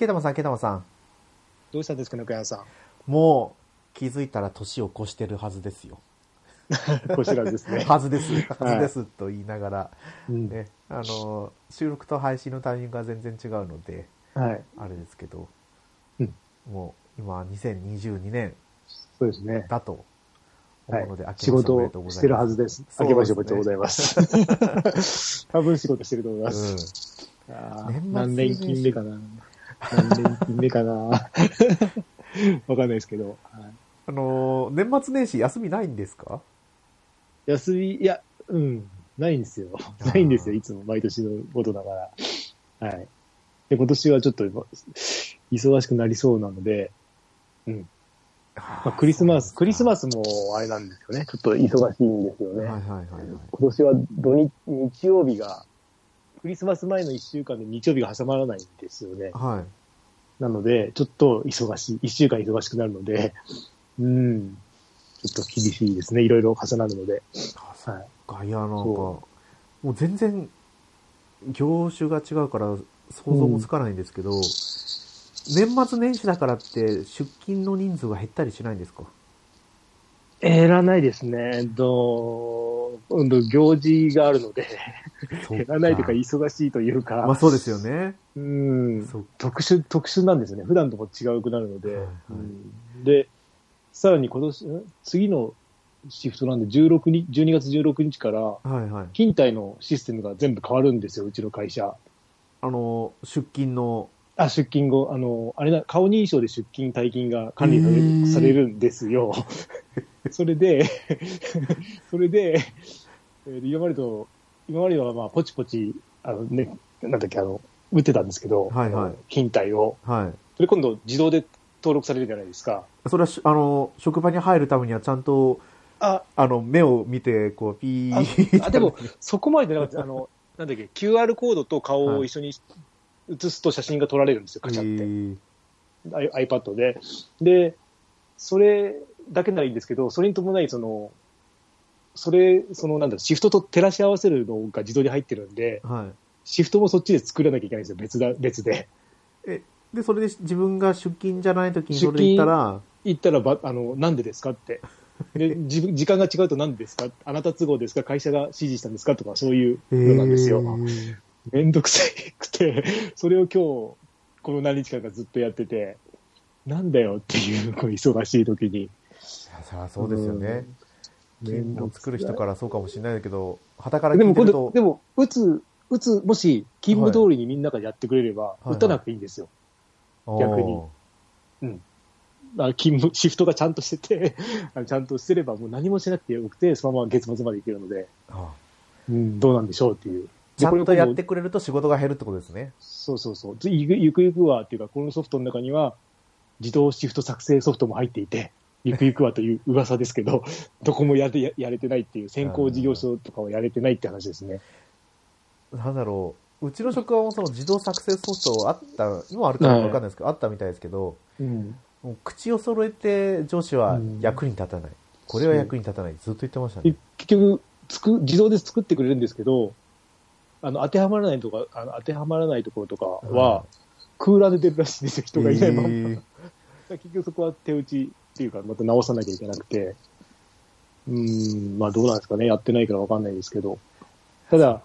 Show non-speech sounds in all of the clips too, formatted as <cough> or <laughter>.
ケイタマさん、ケイタマさん。どうしたんですか、中山さん。もう、気づいたら年を越してるはずですよ。<laughs> こちらですね。<laughs> はずです、はずですと言いながら、うんね、あの、収録と配信のタイミングが全然違うので、はい。あれですけど、うんもう今2022年そうですね。だとはい思うので、明け仕事でとうございますしてるはずです。明けましておめでとうございます。<laughs> 多分仕事してると思いまうんす。あー年末何年金目かな何年金目かな <laughs> わかんないですけど。はいあの、年末年始休みないんですか？休み、いや、うん、ないんですよ。ないんですよ。いつも毎年のことだから。はい。で、今年はちょっと今忙しくなりそうなので、まあ、クリスマス、クリスマススもあれなんですよね。ちょっと忙しいんですよね。はいはいはいはい。今年は土日、日曜日が、クリスマス前の1週間で日曜日が挟まらないんですよね。はい。なので、ちょっと忙しい、1週間忙しくなるので、うん、ちょっと厳しいですね。いろいろ重なるので。はい。いや、なんか、そもう全然、業種が違うから想像もつかないんですけど、年末年始だからって出勤の人数が減ったりしないんですか？減らないですね。えっと、今度行事があるので、減らないというか忙しいというか、まあそうですよね。うん、特殊、特殊なんですよね。普段とも違うくなるので。はいはいうんで、さらに今年、ん？次のシフトなんで16日、12月16日から、はいはい。勤怠のシステムが全部変わるんですよ、うちの会社。あの、出勤の、あ、出勤後、あの、あれな、顔認証で出勤、退勤が管理されるされるんですよ。<laughs> それで、<laughs> それで、えー今までと、今まではまあ、ポチポチ、あのね、なんだっけ、あの、打ってたんですけど、はいはい勤怠を。はい。それ今度自動で登録されるじゃないですか。それはし、あの、職場に入るためにはちゃんと、あ、あの、目を見て、こう、ピーああでも、そこまでじゃなかった。あの、なんだっけ、QR コードと顔を一緒に写すと写真が撮られるんですよ、カチャって。iPad で。で、それだけならいいんですけど、それに伴い、その、それ、その、なんだシフトと照らし合わせるのが自動で入ってるんで、はい。シフトもそっちで作らなきゃいけないんですよ、別だ、別で。え、で、それで自分が出勤じゃない時にそれで言ったら、行ったらば、あの、なんでですかって。で、<laughs> 自分、時間が違うとなんでですか？あなた都合ですか？会社が指示したんですか？とか、そういうのなんですよ。えーめんどくさくて、それを今日、この何日間かずっとやってて、なんだよっていう、こう忙しい時に。いやそうですよね。めんどくさい勤務を作る人からそうかもしれないけど、旗から聞いてると、でも、打つ、打つ、もし、勤務通りにみんながやってくれれば、い打たなくていいんですよ。逆におーあ勤務、シフトがちゃんとしてて、<laughs> ちゃんとしてれば、もう何もしなくてよくて、そのまま月末までいけるので、あうん、どうなんでしょうっていう。ちゃんとやってくれると仕事が減るってことですね。そうそうそう。ずゆくゆくゆくはっていうか、このソフトの中には、自動シフト作成ソフトも入っていて、ゆくゆくはという噂ですけど、<laughs> どこもやれややれてないっていう、先行事業所とかはやれてないって話ですね。なんだろう。うちの職場もその自動作成ソフトあった、今あるかわかんないですけど、あったみたいですけど、うん。もう口を揃えて上司は役に立たない。これは役に立たない。ずっと言ってましたでね。結局、つく、自動で作ってくれるんですけど、あの、当てはまらないとか、あの、当てはまらないところとかは、クーラーで出るらしいんですよ、人がいないまんま。へー <laughs> 結局そこは手打ちっていうか、また直さなきゃいけなくて、うーん、まあどうなんですかね、やってないからわかんないですけど、ただ、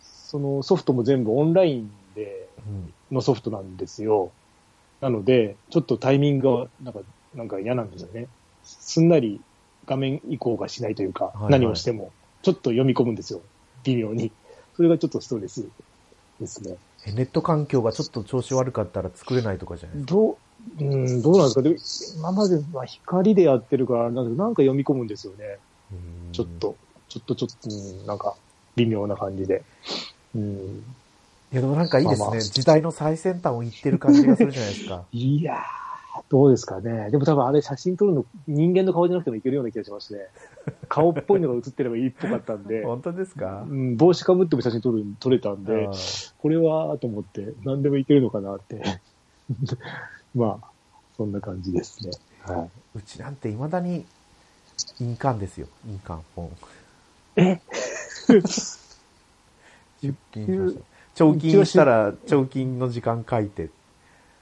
そのソフトも全部オンラインでうんのソフトなんですよ。なので、ちょっとタイミングがなんか、なんか嫌なんですよね。すんなり画面移行がしないというか、いはい何をしても、ちょっと読み込むんですよ。微妙に。それがちょっとストレスですね。えネット環境がちょっと調子悪かったら作れないとかじゃないですか？どう、うん、どうなんですかで今までは光でやってるから、なんかなんか読み込むんですよね。うんちょっ。と、ちょっとちょっと、うんなんか、微妙な感じで。うん、いや、でもなんかいいですね。まあまあ時代の最先端を言ってる感じがするじゃないですか。<laughs> いやー、どうですかね。でも多分あれ写真撮るの人間の顔じゃなくてもいけるような気がしますね。顔っぽいのが写ってればいいっぽかったんで、本当ですか？うん、帽子かぶっても写真撮る撮れたんでこれはと思って何でもいけるのかなって。<laughs> まあ、そんな感じですね。はうちなんて未だに印鑑ですよ。印鑑本。え？出勤しました。彫金したら、彫金の時間書いて。い。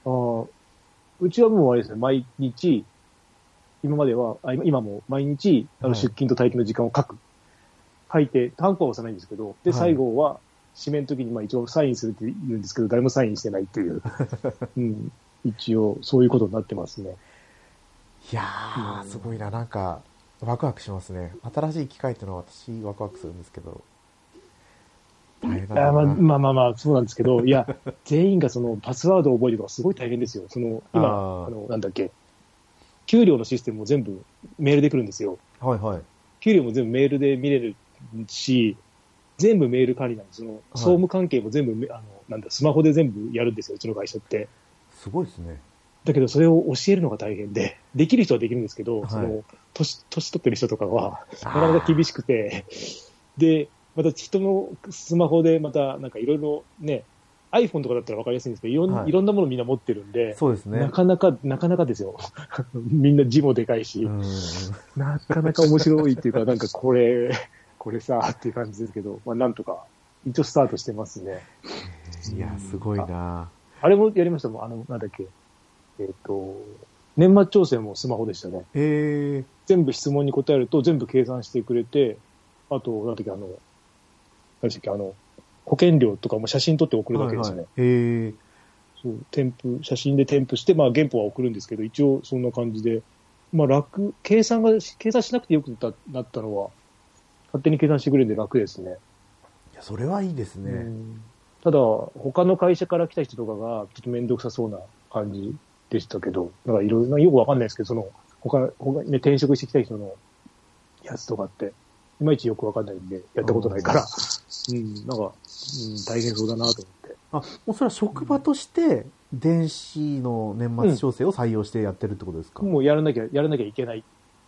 ああ、うちはもうあれですね、毎日、今までは、あ今今も毎日、あのはい出勤と待機の時間を書く。書いて、単行は押さないんですけど、で、はい最後は、締めの時に、まあ一応サインするって言うんですけど、誰もサインしてないっていう。<laughs> うん。一応、そういうことになってますね。いやー、うんすごいな。なんか、ワクワクしますね。新しい機械っていうのは私ワクワクするんですけど。まあまあまあまあ、そうなんですけど、いや、<laughs> 全員がそのパスワードを覚えるのがすごい大変ですよ。その、今、あーあの、なんだっけ、給料のシステムも全部メールで来るんですよ。はいはい。給料も全部メールで見れるし、全部メール管理なんです。その、総務関係も全部め、あの、なんだ、スマホで全部やるんですよ、うちの会社って。すごいですね。だけど、それを教えるのが大変で、できる人はできるんですけど、はいその、年、年取ってる人とかは、ななかなか厳しくて、で、また人のスマホでまたなんかいろいろね、iPhone とかだったら分かりやすいんですけど、いろん,、はいい、ろんなものみんな持ってるんで、そうですねな。かなか、なかなかですよ。<laughs> みんな字もでかいし、うん。なかなか面白いっていうか、なんかこれ、<laughs> これさ、っていう感じですけど、まあなんとか、一応スタートしてますね。いや、すごいな。あれもやりましたもん、あの、なんだっけ、えっ、と、年末調整もスマホでしたね。え全部質問に答えると全部計算してくれて、あと、なんだっけ、あの、何でしたっけ、あの、保険料とかも写真撮って送ー。るだけですね。はいはい、えー。そう、添付、写真で添付して、まあ原本は送るんですけど、一応そんな感じで、まあ楽、計算が、計算しなくてよくなったのは、勝手に計算してくれるんで楽ですね。いや、それはいいですね。うんただ、他の会社から来た人とかが、ちょっと面倒くさそうな感じでしたけど、なんかいろいろ、よくわかんないですけど、その、他、他ね、転職してきた人のやつとかって、いまいちよくわかんないんで、やったことないから、うん、なんか、うん、大変そうだなと思って。あ、もうそれは職場として、電子の年末調整を採用してやってるってことですか、もうやらなきゃ、やらなきゃいけない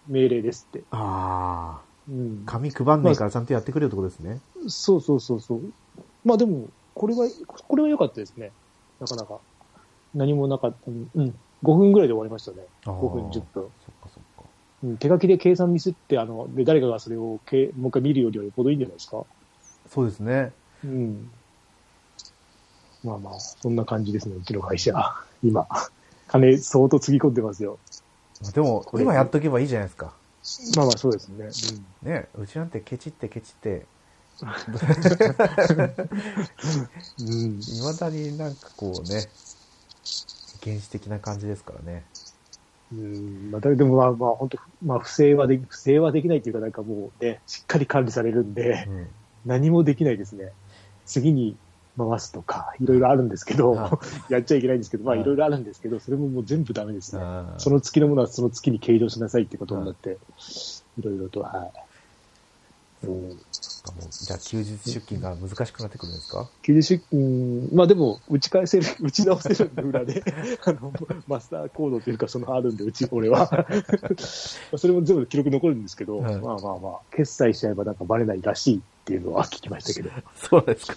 命令ですって。ああ。うん。紙配んねえからちゃんとやってくれるってことですね。そうそうそうそう。まあでも、これは、これは良かったですね。なかなか。何もなかった。うん。5分ぐらいで終わりましたね。あー5分、10分。そっかそっか。うん、手書きで計算ミスって、あの、で、誰かがそれをけもう一回見るよりはよっぽどいいんじゃないですか？そうですね。うん。まあまあ、そんな感じですね、うちの会社。今。金相当つぎ込んでますよ。でも、今やっとけばいいじゃないですか。まあまあ、そうですね。ね、うちなんてケチってケチって、うん。うん。未だになんかこうね、原始的な感じですからね。うん。まあ、でもまあまあ、本当まあ、不正はで、不正はできないっていうか、なんかもうね、しっかり管理されるんでう、ん。何もできないですね。次に回すとか、いろいろあるんですけどは、<laughs> やっちゃいけないんですけど、まあはいいろいろあるんですけど、それももう全部ダメですね。その月のものはその月に計上しなさいってことになって、いろいろと、はい。うん、そっかもうじゃあ休日出勤が難しくなってくるんですか？休日出勤、まあでも、打ち返せる、<laughs> 打ち直せるんで、裏で。<laughs> あの、マスターコードというか、そのあるんで、うち、俺は。それも全部記録残るんですけど、はいまあまあまあ、決済しちゃえばなんかバレないらしいっていうのは聞きましたけど、<laughs> そうですか。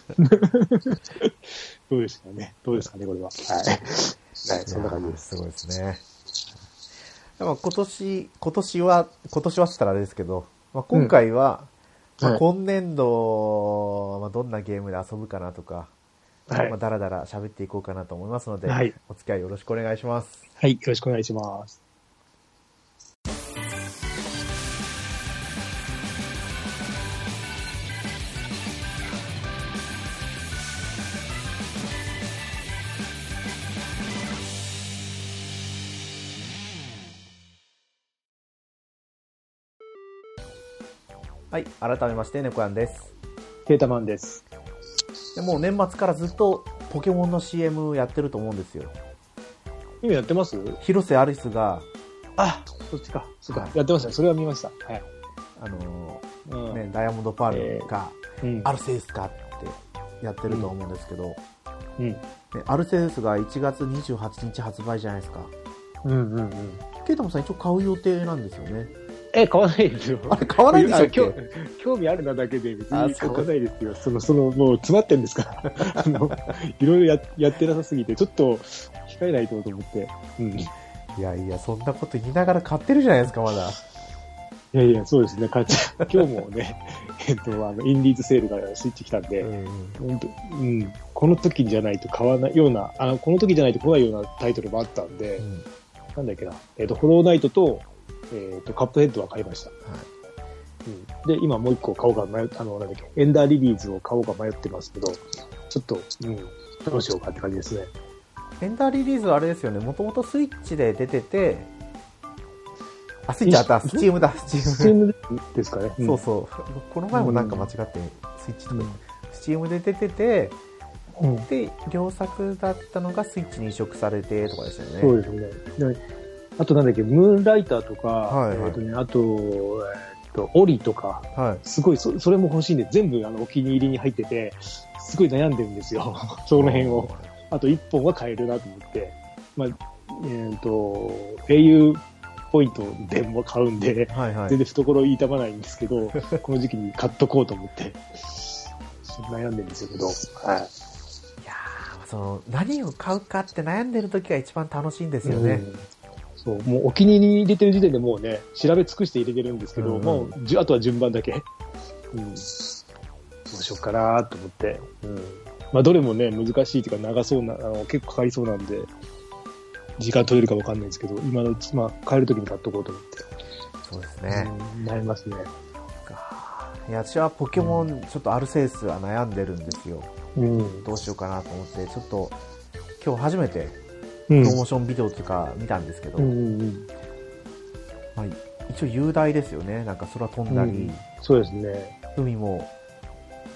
どうですかね？どうですかね、これは。はい。はい、そんな感じです。すごいですね。でも今年、今年は、今年はって言ったらあれですけど、まあ、今回は、まあはい今年度、まあ、どんなゲームで遊ぶかなとか、はいまあ、だらだら喋っていこうかなと思いますので、はいお付き合いよろしくお願いします。はい、よろしくお願いします。はい、改めまして、猫やんです。テータマンです。でもう年末からずっとポケモンの CM やってると思うんですよ。今やってます？広瀬アリスが、あ、そっちか。そっか。やってましたね。それは見ました。はい。あのうん。ーね、ダイヤモンドパールが、うん。アルセウスかってやってると思うんですけど、うん。ねアルセウスが1月28日発売じゃないですか。うんうんうん。ケイタモさん一応買う予定なんですよね。え、買わないですよ。あれ買わないんでしたっけ？いや興興味あるなだけで別に買わないですよ。その、その、もう詰まってんですから。<laughs> あの、いろいろややってなさすぎて、ちょっと控えないとと思って。うん。いいやいや、そんなこと言いながら買ってるじゃないですか、まだ。いやいや、そうですね、買っちゃ <laughs> 今日もね、<laughs> えっと、あの、インディーズセールがスイッチ来たんで、うん本当うん、この時じゃないと買わないような、あの、この時じゃないと来ないようなタイトルもあったんで、うんなんだっけな、えっ、と、ホローナイトと、えっ、と、カップヘッドは買いました。はいうん、で、今もう一個買おうか迷っあの、なんだっけ、エンダーリリーズを買おうか迷ってますけど、ちょっと、うん、どうしようかって感じですね。エンダーリリーズはあれですよね、もともとスイッチで出てて、あ、スイッチあった、スチームだ、スチーム。スチームですかね？んそうそう。この前もなんか間違って、スイッチとか、スチームで出てて、うん。で、良作だったのがスイッチに移植されてとかですよね。そうですね。であとなんだっけ、ムーンライターとか、はいはいえっ、とね、あと、えっ、と、オリとか、はい。すごいそ、それも欲しいんで、全部あのお気に入りに入ってて、すごい悩んでるんですよ。<laughs> その辺を。あと1本は買えるなと思って。まあ、えっ、と、au ポイントでも買うんで、はいはい。全然懐痛まないんですけど、この時期に買っとこうと思って、悩んでるんですけど、はい。いやーその、何を買うかって悩んでる時が一番楽しいんですよね。うんそう、もうお気に入りに入れてる時点でもうね、調べ尽くして入れてるんですけど、うんうんもうあとは順番だけ。うん。どうしようかなと思って。うん。まあ、どれもね、難しいというか長そうな、あの、結構かかりそうなんで、時間取れるかわかんないですけど、今のうち、まあ、買える時に買っとこうと思って。そうですね。うん、悩みますね。いや、私はポケモン、ちょっとアルセウスは悩んでるんですよ。うん。どうしようかなと思って、ちょっと、今日初めて、うん。プロモーションビデオとか見たんですけど、うんうんうん。まあ、一応雄大ですよね。なんか空飛んだり、うんそうですね。海も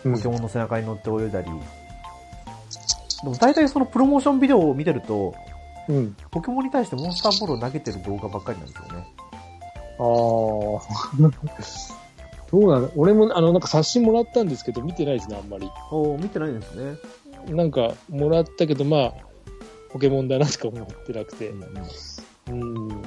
うんポケモンの背中に乗って泳いだり。でも大体そのプロモーションビデオを見てると、うん。ポケモンに対してモンスターボールを投げてる動画ばっかりなんですよね。ああ。<laughs> どうなの俺も、あの、なんか冊子もらったんですけど、見てないですね、あんまり。お見てないんですね。なんか、もらったけど、まあ、ポケモンだなしか思ってなくて。うん。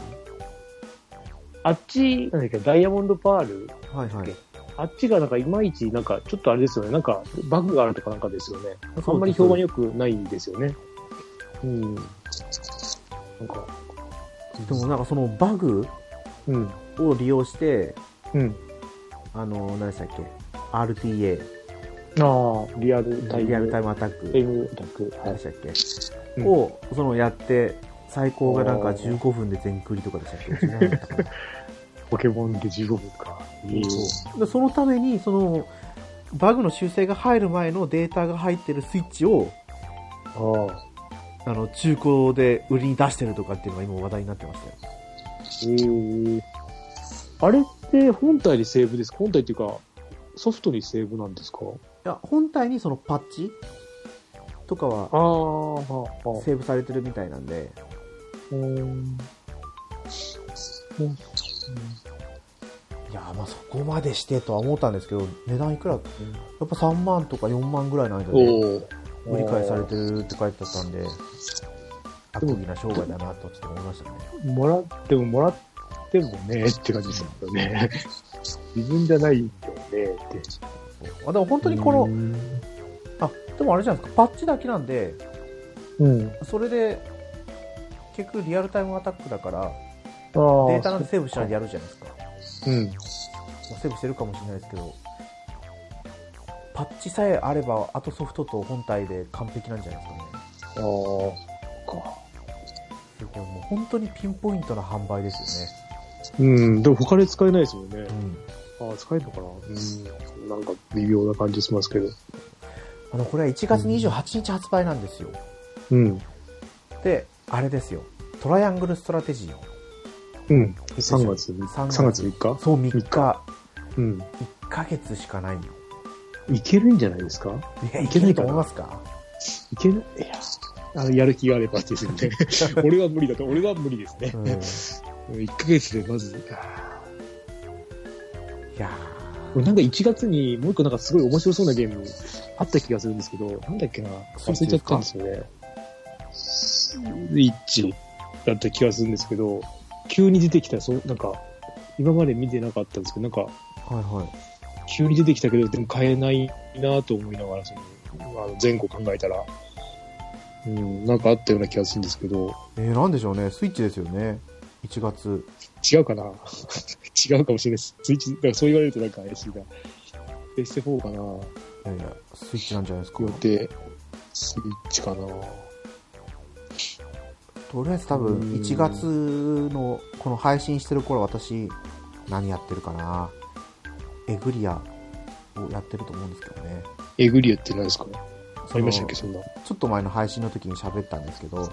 あっち、なんだっけ、ダイヤモンドパール？はいはい。あっちがなんかいまいち、なんか、ちょっとあれですよね。なんか、バグがあるとかなんかですよね。あんまり評判良くないんですよね。うん。なんか、でもなんかそのバグうん。を利用して、うん。あの、何でしたっけ ?RTA、ああ、リアルタイム。リアルタイム。ムアタック、タイムアタック。はい何でしたっけ、うんを、そのやって、最高がなんか15分で全クリとかでしたっけ？違うのかなポケモンで15分か。でそのために、その、バグの修正が入る前のデータが入ってるスイッチを、あの、中古で売りに出してるとかっていうのが今話題になってましたよ。ええあれって本体にセーブですか？本体っていうか、ソフトにセーブなんですか？いや、本体にそのパッチとかはセーブされてるみたいなんで、うん。いや、まあそこまでしてとは思ったんですけど、値段いくらやっぱ3万とか4万ぐらいの間でお売り買いされてるって書いてあったんで、悪意な商売だなとちょっと思いましたね。もらってももらってもね、って感じですよね。<laughs> 自分じゃないよね、って。あでも本当にこの、でもあれじゃないですか、パッチだけなんで、うん。それで、結局リアルタイムアタックだから。データなんてセーブしないでやるじゃないですか。うん。まあセーブしてるかもしれないですけど、パッチさえあれば、あとソフトと本体で完璧なんじゃないですかね。ああ。か。でももう本当にピンポイントな販売ですよね。うん。でも他で使えないですもんね。うん。ああ、使えるのかなうん。なんか微妙な感じしますけど。あの、これは1月28日発売なんですよ。うん。で、あれですよ。トライアングルストラテジー。うん。3月、3 3月3日？そう、3日。うん。1ヶ月しかないよ。いけるんじゃないですか？いや、いいけないと思いますか？いけないいや、あの、やる気があればですよね。<laughs> 俺は無理だと、俺は無理ですね。うん。い1ヶ月でまず、やなんか1月にもう一個なんかすごい面白そうなゲームあった気がするんですけど、なんだっけな、忘れちゃったんですよね。スイッチだった気がするんですけど、急に出てきた、そう、なんか、今まで見てなかったんですけど、なんか、ーはいはい。急に出てきたけど、でも買えないなと思いながら、その、あの前後考えたら、うん、なんかあったような気がするんですけど、えー、なんでしょうね。スイッチですよね。1月。違うかな？<laughs> 違うかもしれないです。スイッチ、だからそう言われるとなんか怪しいな。プレステ4かな？いやいや、スイッチなんじゃないですか？予。定、スイッチかな？とりあえず多分、うん1月の、この配信してる頃、私、何やってるかな？エグリアをやってると思うんですけどね。エグリアって何ですか？ありましたっけ、そんな。ちょっと前の配信の時に喋ったんですけど、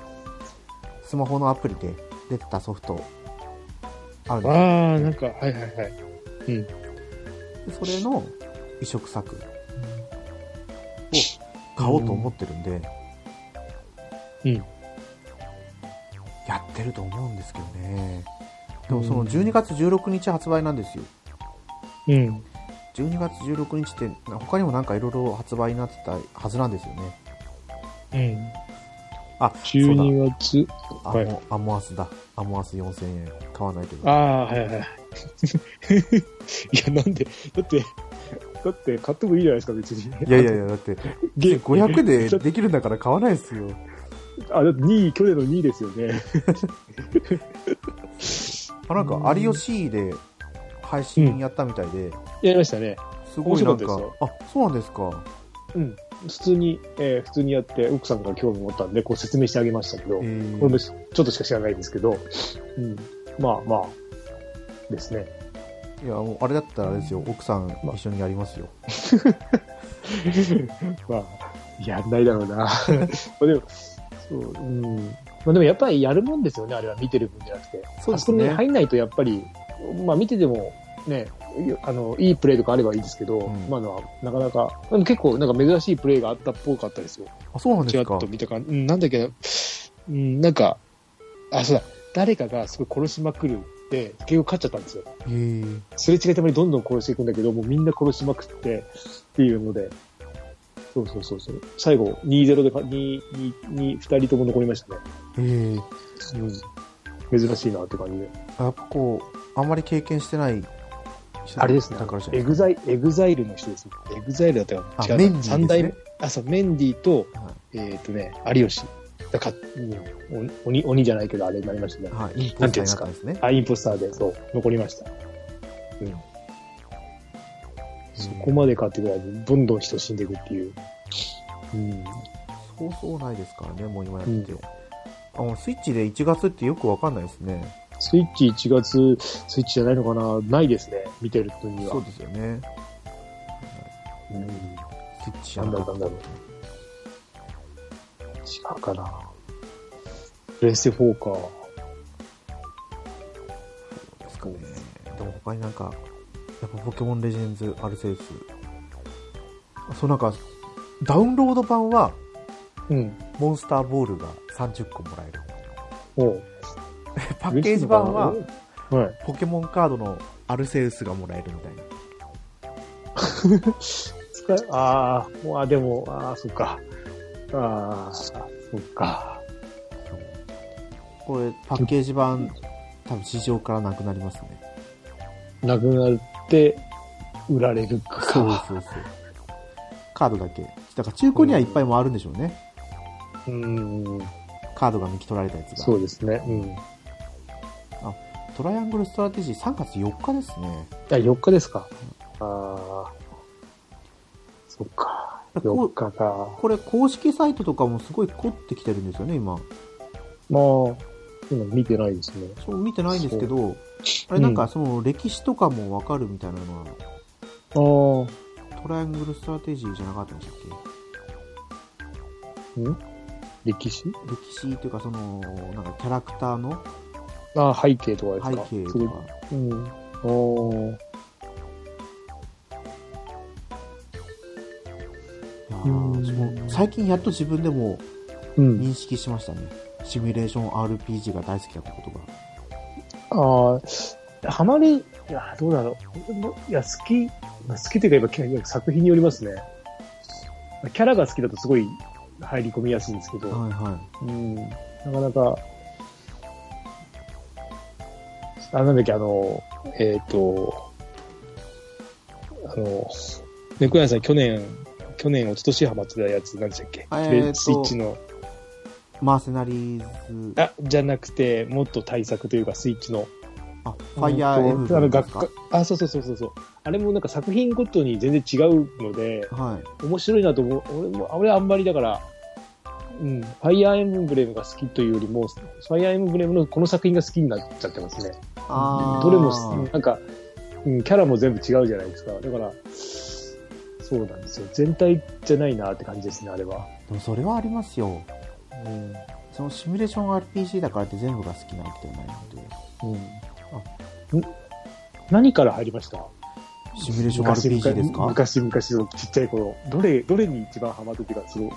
スマホのアプリで出てたソフト、あるんですよああ、なんか、はいはいはい。でそれの移植作を買おうと思ってるんで、うん。やってると思うんですけどね。でもその12月16日発売なんですよ。うん。12月16日って他にもなんかいろいろ発売になってたはずなんですよね。うん。あ、そうだ。12月、アはいモアモアスだ。アモアス4000円。買わないけど。ああ、はいはいはい。<laughs> いや、なんで、だって、だって買ってもいいじゃないですか、別に。いやいやいや、だって、ゲ500でできるんだから買わないですよ。あ、だって2位、去年の2位ですよね。<laughs> あ、なんか、有吉で配信やったみたいで、やりましたね。すごいなんかあ、そうなんですか。うん。普通に、えー普通にやって、奥さんが興味持ったんで、こう説明してあげましたけど、えーこれもちょっとしか知らないんですけど、うん。まあまあ、ですね。いや、もうあれだったらあれですよ、奥さん一緒にやりますよ。<laughs> まあ、やんないだろうな。まあでも、そう、うん。まあでもやっぱりやるもんですよね、あれは見てる分じゃなくて。そうですねあそこに入んないとやっぱり、まあ見てても、ね、いあの、いいプレーとかあればいいですけど、うんまあななかなか、でも結構なんか珍しいプレーがあったっぽかったですよ。あ、そうなんですか？と。見た感じ。うん、なんだっけな、うん、なんか、あ、そうだ、誰かがすごい殺しまくるって、結局勝っちゃったんですよ。すれ違いたまにどんどん殺していくんだけど、もうみんな殺しまくって、っていうので、そうそうそうそう。最後、2-0でか、2、2、2、2人とも残りましたね。えー、うん。珍しいなって感じで。やっぱこう、あんまり経験してない人あれですね。エグザイ、エグザイルの人です。エグザイルだったかあな違うな。メンディーですね三代目。あ、そう、メンディーと、はえっ、とね、有吉。だか、うん、お鬼、鬼じゃないけど、あれになりましたね。はい、インポスターですね。あ、インポスターで、そう、残りました。うん。そこまでかってぐらいに、どんどん人死んでいくっていう。うん。そうそうないですからね、もう今やってて。あ、もうスイッチで1月ってよくわかんないですね。スイッチ1月、スイッチじゃないのかな？ないですね。見てる分には。そうですよね。うん。スイッチじゃなかったなんだなんだ違うかな？プレステ4か。ですかね。でも他になんか、やっぱポケモンレジェンズアルセウス。そうなんか、ダウンロード版はうん。モンスターボールが30個もらえる。おう <laughs> パッケージ版ははい。ポケモンカードのアルセウスがもらえるみたいな。<laughs> 使い、ああ、もう、あ、でも、ああ、そっか。ああ、そっか。これ、パッケージ版、多分市場からなくなりますね。なくなって、売られるか。そうそうそう。カードだけ。だから中古にはいっぱいもあるんでしょうね。うん。カードが抜き取られたやつが。そうですね。うん。トライアングルストラテジー3月4日ですね。あ、4日ですか。ああ。そっか。こ4う日か。これ公式サイトとかもすごい凝ってきてるんですよね、今。まあ、今見てないですね。そう見てないんですけど、あれなんかその歴史とかもわかるみたいなのは、あトライアングルストラテジーじゃなかったんでしたっあ。ん？歴史？け歴史というかその、なんかキャラクターのああ、背景とかですか？背景とか。うん。おーい最近やっと自分でもうん。認識しましたね。シミュレーション RPG が大好きだったことが。ああ、ハマり、いや、どうだろう。いや、好き、まあ好きというか、やっぱ作品によりますね。キャラが好きだとすごい入り込みやすいんですけど、はいはうん、なかなか、あ、なんだっけ、あの、えっ、と、あの、猫屋さん去年、去年、一昨年ハマってたやつ、なんでしたっけ、えースイッチの、い。マーセナリーズ、あ、じゃなくて、もっと対策というか、スイッチの、あ、ファイヤーエムブレムですか？学科、あ、そうそうそうそうそう。あれもなんか作品ごとに全然違うので、はい。面白いなと思う。俺も、俺はあんまりだから、うん、ファイヤーエムブレムが好きというよりも、ファイヤーエムブレムのこの作品が好きになっちゃってますね。どれも、なんか、うん、キャラも全部違うじゃないですか。だから、そうなんですよ。全体じゃないなって感じですね、あれは。でもそれはありますよ。うん。そのシミュレーション RPG だからって全部が好きなわけではないので。うん。ん？何から入りました？シミュレーション RPG ですか？昔々のちっちゃい頃。どれ、どれに一番ハマったっていうか、すごい、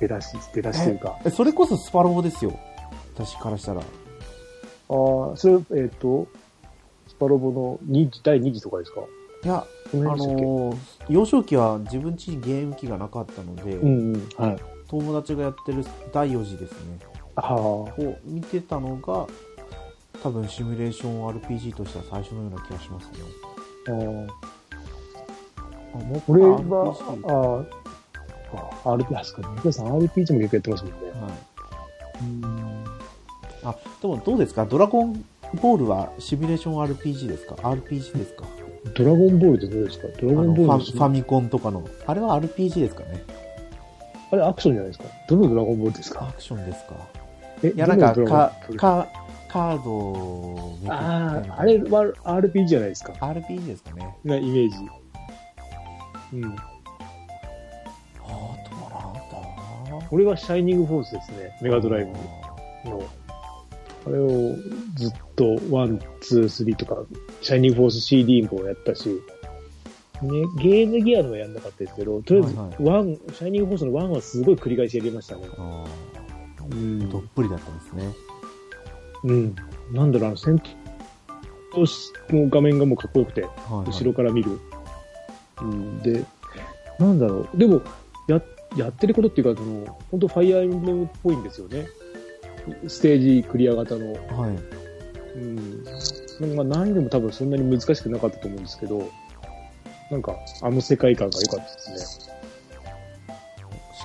出だし、出だしというか。えそれこそスパロボですよ。私からしたら。ああ、それ、えっ、と、スパロボの2次、第2次とかですか？いや、あこのー幼少期は自分家にゲーム機がなかったので、うんうん、はい。友達がやってる第4次ですね。ああ、を見てたのが、多分シミュレーション RPG としては最初のような気がしますね。あーあもっと俺 RPG は、ああ、あ RP、あ、そっか、ニコさん RPG も結構やってますもんね。はい。うん。あ、でもどうですか？ドラゴンボールはシミュレーション RPG ですか ?RPG ですか？ドラゴンボールってどうですか？ドラゴンボールァファミコンとかの。あれは RPG ですかね？あれアクションじゃないですか？どのドラゴンボールですか？アクションですか？えいや、なんか、か、か、カードをああ、あれは RPG じゃないですか？RPG ですかね。なイメージ。うん。あとはなんだ俺はシャイニングフォースですね。メガドライブの。あれをずっと、 one、two、three とか、シャイニングフォース CD もやったし、ね、ゲームギアのはやんなかったですけど、とりあえず、はい one、シャイニングフォースの one はすごい繰り返しやりましたね。あうーどっぷりだったんですね。うん。なんだろう、あの、戦闘の画面がもうかっこよくて、はい、はい。後ろから見る。うん、で、なんだろう。でも、や、やってることっていうか、その、本当ファイアーエンブレムっぽいんですよね。ステージクリア型の。はい。うん。まあ、難易度も多分そんなに難しくなかったと思うんですけど、なんか、あの世界観が良かったですし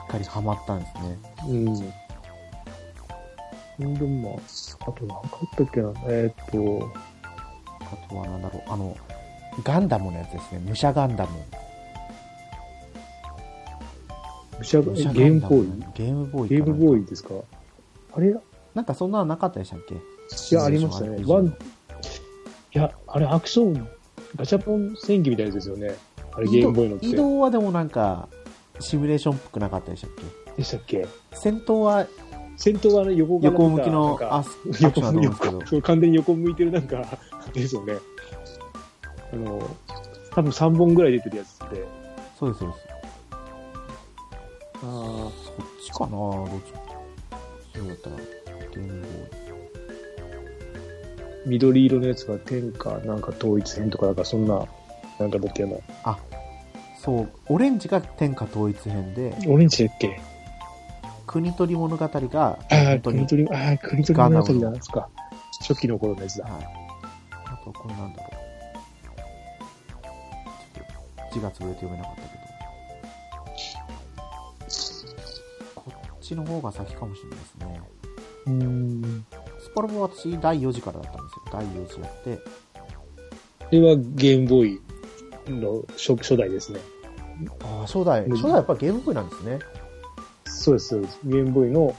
っかりハマったんですね。ね。うん。でもまあ、あと何かあったっけな。えーっと、あとはなんだろう。あの、ガンダムのやつですね。武者ガンダム。武者武者ゲームボーイ？ゲームボーイゲームボ。ーイですか？あれいなんかそんなのなかったでしたっけ？や、ありましたね。ワン、いや、あれアクション、ガチャポン戦記みたいですよね。あれゲームボーイのって。移動はでもなんか、シミュレーションっぽくなかったでしたっけ？でしたっけ？戦闘は戦闘はあの横横向きのなんかアスアクションだと思うんですけど横。そう完全に横向いてるなんか、ですよね。あの、多分3本ぐらい出てるやつで。そうです、そうです。あそっちかなどっちそうだったら、ゲームボーイ。緑色のやつが天下なんか統一編とか、なんかそんな、なんかだったような。そう、オレンジが天下統一編で、オレンジだっけ？国取り物語が、ああ、国取り、ああ、国取りのやつなんですか。初期の頃のやつだ。はい。あと、これなんだろう。字が潰れて読めなかったけど。ちの方が先かもしれないですね。うーん。スパロボは私、第4次からだったんですよ。第4次やって。これはゲームボーイの初初代ですね。ああ、初代。初代やっぱゲームボーイなんですね。そうです、そうです。ゲームボーイの、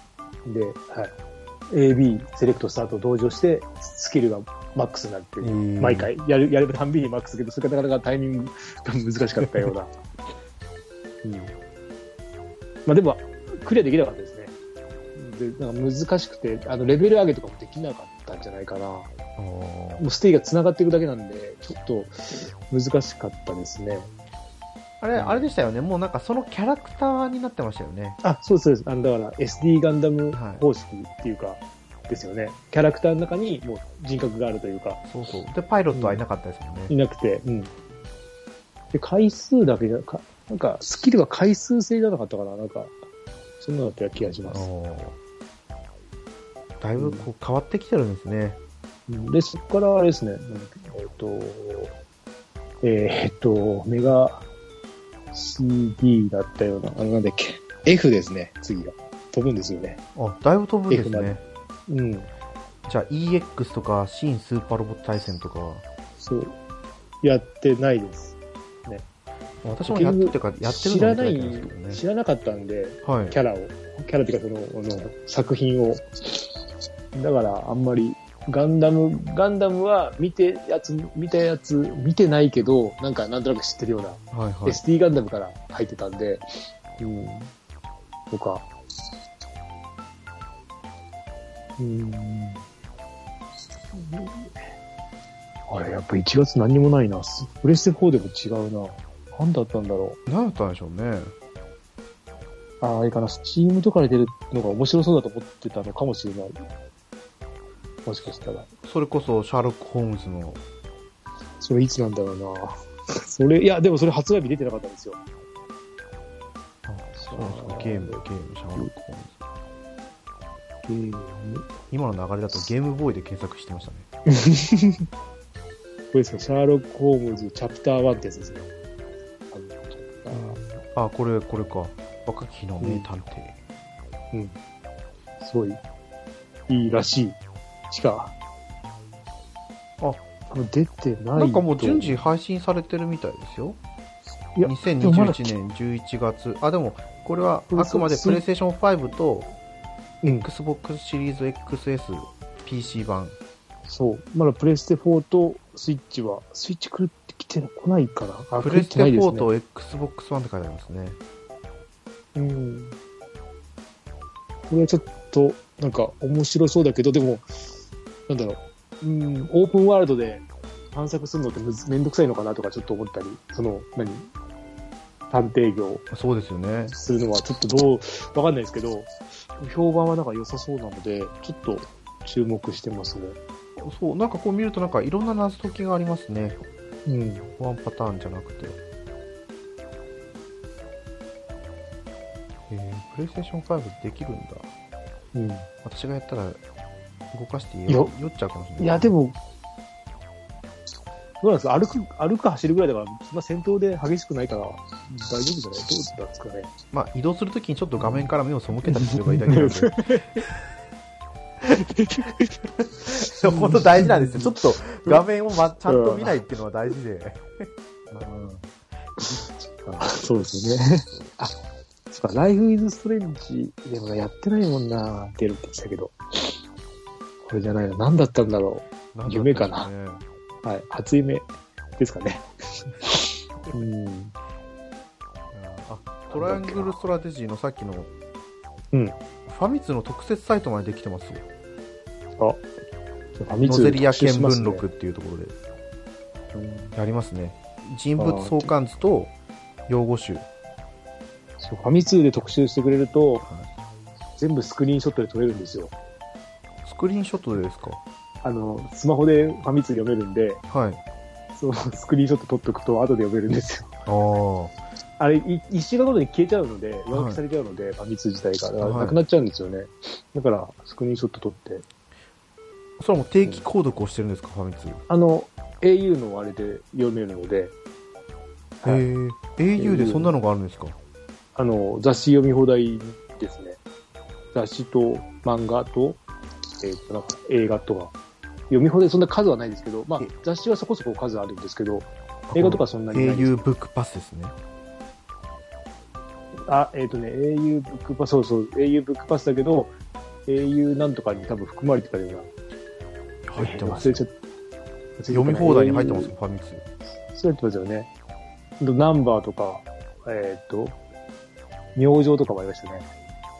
で、はい。AB セレクトスタート同乗して、スキルがマックスになって、ー毎回、やる、やるたんびにマックスだけど、それがなかなかタイミングが難しかったような。<laughs> うん。まあでも、クリアできなかったですね。で、なんか難しくて、あの、レベル上げとかもできなかったんじゃないかな。もうステージが繋がっていくだけなんで、ちょっと難しかったですね。あれ、あれでしたよね。もうなんかそのキャラクターになってましたよね。あ、そうです、そうです。あの、だから SD ガンダムはい方式っていうか、ですよね。キャラクターの中にもう人格があるというか、そうそう。で、パイロットはいなかったですもんね。いなくて、うん。で、回数だけじゃ、かなんか、スキルは回数制じゃなかったかななんか、そんなのだった気がします。だいぶこう変わってきてるんですね。うんで、そこからあれですね、えっ、と、えーっと、メガ CD だったような、あの、なんだっけ、F ですね、次が。飛ぶんですよね。あ、だいぶ飛ぶんですね。うん。じゃあ EX とか新スーパーロボット対戦とかは？そう。やってないです。私もやっててかやってる知らないね知らなかったんで、はいキャラを、キャラっていうかその、あの、作品を。だから、あんまり、ガンダム、ガンダムは見てやつ、見たやつ、見てないけど、なんかなんとなく知ってるような、はいはい SD ガンダムから入ってたんで、うん、とか、うん、あれ、やっぱ1月何にもないな。プレステ4でも違うな。何だったんだろう。何だったんでしょうねああれかな、スチームとかで出るのが面白そうだと思ってたのかもしれない。もしかしたら。それこそシャーロック・ホームズのそれいつなんだろうな。それ、いや、でもそれ発売日出てなかったんですよ。あそうなんですかゲームゲームシャーロック・ホームズゲーム？今の流れだとゲームボーイで検索してましたね <laughs> これですか、シャーロック・ホームズチャプター1ってやつですね。あこれこれか。若き日の名探偵、すごい、いいらしい。しか、あ、出てないと。なんかもう順次配信されてるみたいですよ。いや、でもまだ2021年11月。あでもこれはあくまでプレイステーション5とうん、XBOX シリーズ XSPC 版そう。まだプレステ4とスイッチは、スイッチ来る来てこないかなあプレステ4来てないですね。と XBOX 版って書いてありますね。うん。これはちょっと、なんか面白そうだけど、でも、なんだろう、うん、オープンワールドで探索するのってめんどくさいのかなとかちょっと思ったり、その、何？探偵業。そうですよね。するのはちょっとどう、わかんないですけど、評判はなんか良さそうなので、ちょっと注目してますね。そうなんかこう見るとなんかいろんな謎解きがありますねうん。ワンパターンじゃなくて。えー、プレイステーション5できるんだ。うん。私がやったら動かしてよ。酔っちゃうかもしれない。いや、でも、どうなんですか？歩く、歩く走るぐらいだから、そんな戦闘で激しくないから、大丈夫じゃない？どうなんですかね？まあ移動するときにちょっと画面から目を背けたりすればいいだけなんで <laughs> <laughs> 本当大事なんですよちょっと画面を、ま、ちゃんと見ないっていうのは大事であそうですよね。あ、そっか、ライフイズストレンジでもやってないもんな、出るって言ってたけど。これじゃないな。何だったんだろうね夢かなう。はい。初夢ですかね。<laughs> うん。あトライアングルストラテジーのさっきの、うんファミ通の特設サイトまでできてますよ。ファミ通ノゼリア見聞録っていうところで。うんやりますね。人物相関図と用語集。そうファミ通で特集してくれると、はい。全部スクリーンショットで撮れるんですよ。スクリーンショットでですか？あの、スマホでファミ通読めるんで、はい。そのスクリーンショット撮っとくと後で読めるんですよ。あああれ、い一週間ごとに消えちゃうので、上書きされちゃうので、ファミ通自体が。なくなっちゃうんですよね。だから、スクリーンショット撮って。それはもう定期購読をしてるんですか？ファミ通。あの、au のあれで読めるので、へはい。え au でそんなのがあるんですか？あの、雑誌読み放題ですね。雑誌と漫画と、えっ、と、なんか映画とか。読み放題そんな数はないですけど、まあえ、雑誌はそこそこ数あるんですけど、映画とかそんなにない au ブックパスですねあ、えっ、とね、au ブックパス、そうそう、au ブックパスだけど、au なんとかに多分含まれてたような。入ってます。読み放題に入ってますファミ通そうやってますよね。ナンバーとか、えっ、と、明星とかもありましたね。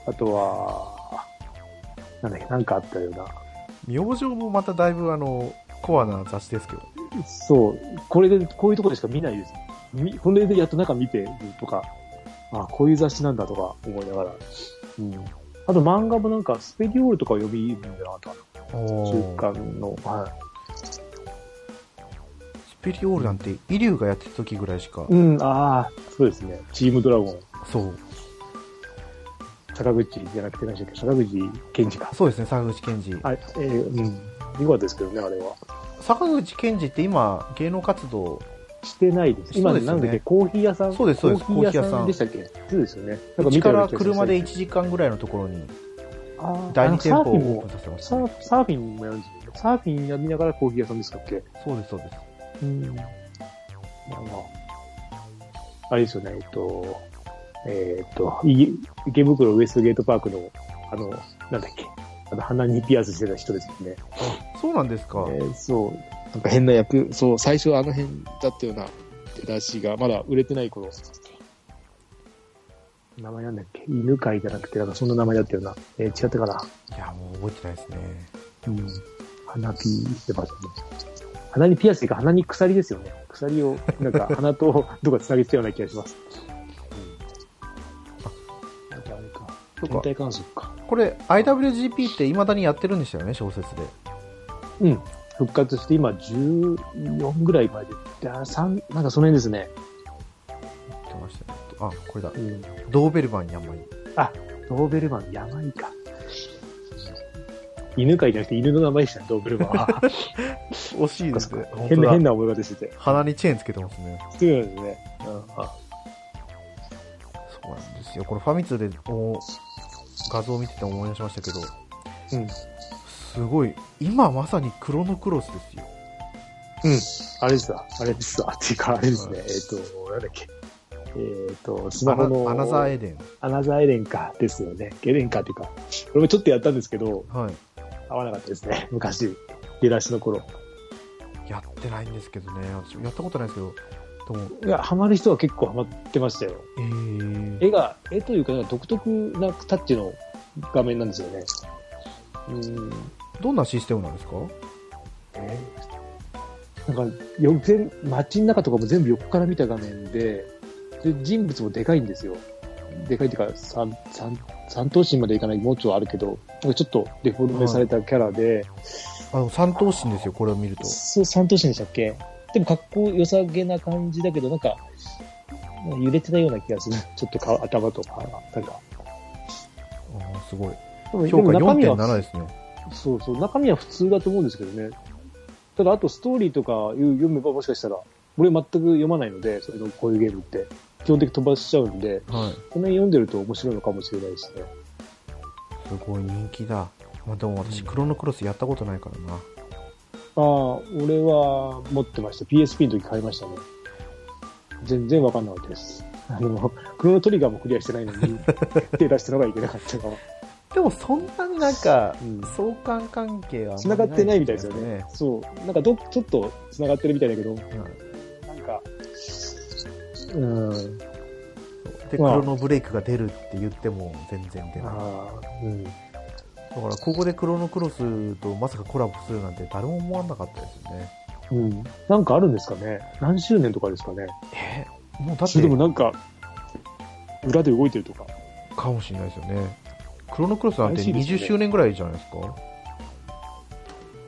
あとは、なんだっけ、なんかあったような。明星もまただいぶあのコアな雑誌ですけどそう、これで、こういうところでしか見ないです。みこれでやっと中見てるとか、あこういう雑誌なんだとか思いながら。うん。あと漫画もなんか、スペディオールとか読みるんじゃなかったな。週刊の。はスペリオールなんてイリュウがやってた時ぐらいしか、い。うん、ああ、そうですね。チームドラゴン。そう坂口じゃなくて何でしたっけ？坂口健二か。そうですね坂口健二あ、えー、うん。よかったですけどね、あれは。坂口健二って今芸能活動してないです。今、ねなんだっけ、コーヒー屋さん？そうですそうですコーヒー屋さんでしたっけ？そうですよね。なんうちから車で1時間ぐらいのところにあ第2店舗をオーサーフィンもプンサ。ーフィンもやるんですよね。サーフィンやりながらコーヒー屋さんですか？っけそうです、そうです。うん。まあまあ。あれですよね、えっと、えーっと、い池袋ウエストゲートパークの、あの、なんだっけ、あの、鼻にピアスしてた人ですよね。そうなんですか。えーそう。なんか変な役、そう、最初あの辺だったような出だしが、まだ売れてない頃。名前なんだっけ？犬飼じゃなくて、なんかそんな名前だったような。えー違ったかな？いや、もう覚えてないですね。うん。鼻ピーってますね。鼻にピアスというか鼻に鎖ですよね。鎖を、なんか <laughs> 鼻とどこか繋げてたような気がします。天体観測か。これ、IWGP って未だにやってるんでしたよね、小説で。うん。復活して今14ぐらいまで。で、あ三なんかその辺ですね。言ってましたね。あ、これだ。うん。ドーベルマン山井。ドーベルマン、山井か。犬飼じゃなくて犬の名前でしたね、ドーベルマンは。<laughs> 惜しいですね。本変な、変な思い方してて。鼻にチェーンつけてますね。そうなんですね。うんあそうなんですよ。これファミ通でお画像を見てて思い出しましたけど、うん。すごい、今まさにクロノクロスですよ。うん。あれですわ。あれですわ。<laughs> っていうか、あれですね。はいえっ、と、なんだっけ。えっ、と、スマホの。アナザーエデン。アナザーエレンか。ですよね。エレンかっていうか。これもちょっとやったんですけど、はい。合わなかったですね。<laughs> 昔。出だしの頃。やってないんですけどね。私やったことないですけど、いや、ハマる人は結構ハマってましたよ。えー、絵が、絵というか独特なタッチの画面なんですよね。うん。どんなシステムなんですか？えーなんか、よ全街の中とかも全部横から見た画面で、で人物もでかいんですよ。でかいっていうか、三、三、三頭身までいかない、もうちょいあるけど、なんかちょっとデフォルメされたキャラで、あの、三頭身ですよ、これを見ると。そう、三頭身でしたっけ？でも、格好良さげな感じだけど、なんか、なんか揺れてたような気がする。ちょっとか頭とか、なんか。あーすごい。評価でも中身は4.7ですね。そうそう、中身は普通だと思うんですけどね。ただ、あとストーリーとか読めばもしかしたら、俺全く読まないので、それのこういうゲームって。基本的に飛ばしちゃうんで、はい。この辺読んでると面白いのかもしれないですね。すごい人気だ。まあでも私、クロノクロスやったことないからな。ああ、俺は持ってました。PSP の時買いましたね。全然わかんなかったです。あの、クロノトリガーもクリアしてないのに、<laughs> 手出したのがいけなかったのは。でもそんなになんか、うん相関関係はあんまり繋がってないみたいですよね。そう。なんかど、ちょっと繋がってるみたいだけど、はいなんか、うん。で、クまあロノブレイクが出るって言っても全然出ない。うん。ら、ここでクロノクロスとまさかコラボするなんて誰も思わなかったですよね。うん。なんかあるんですかね何周年とかですかねえもうだっそれでもて、なんか、裏で動いてるとか。かもしれないですよね。クロノクロスなんて怪しいですね20周年ぐらいじゃないですか？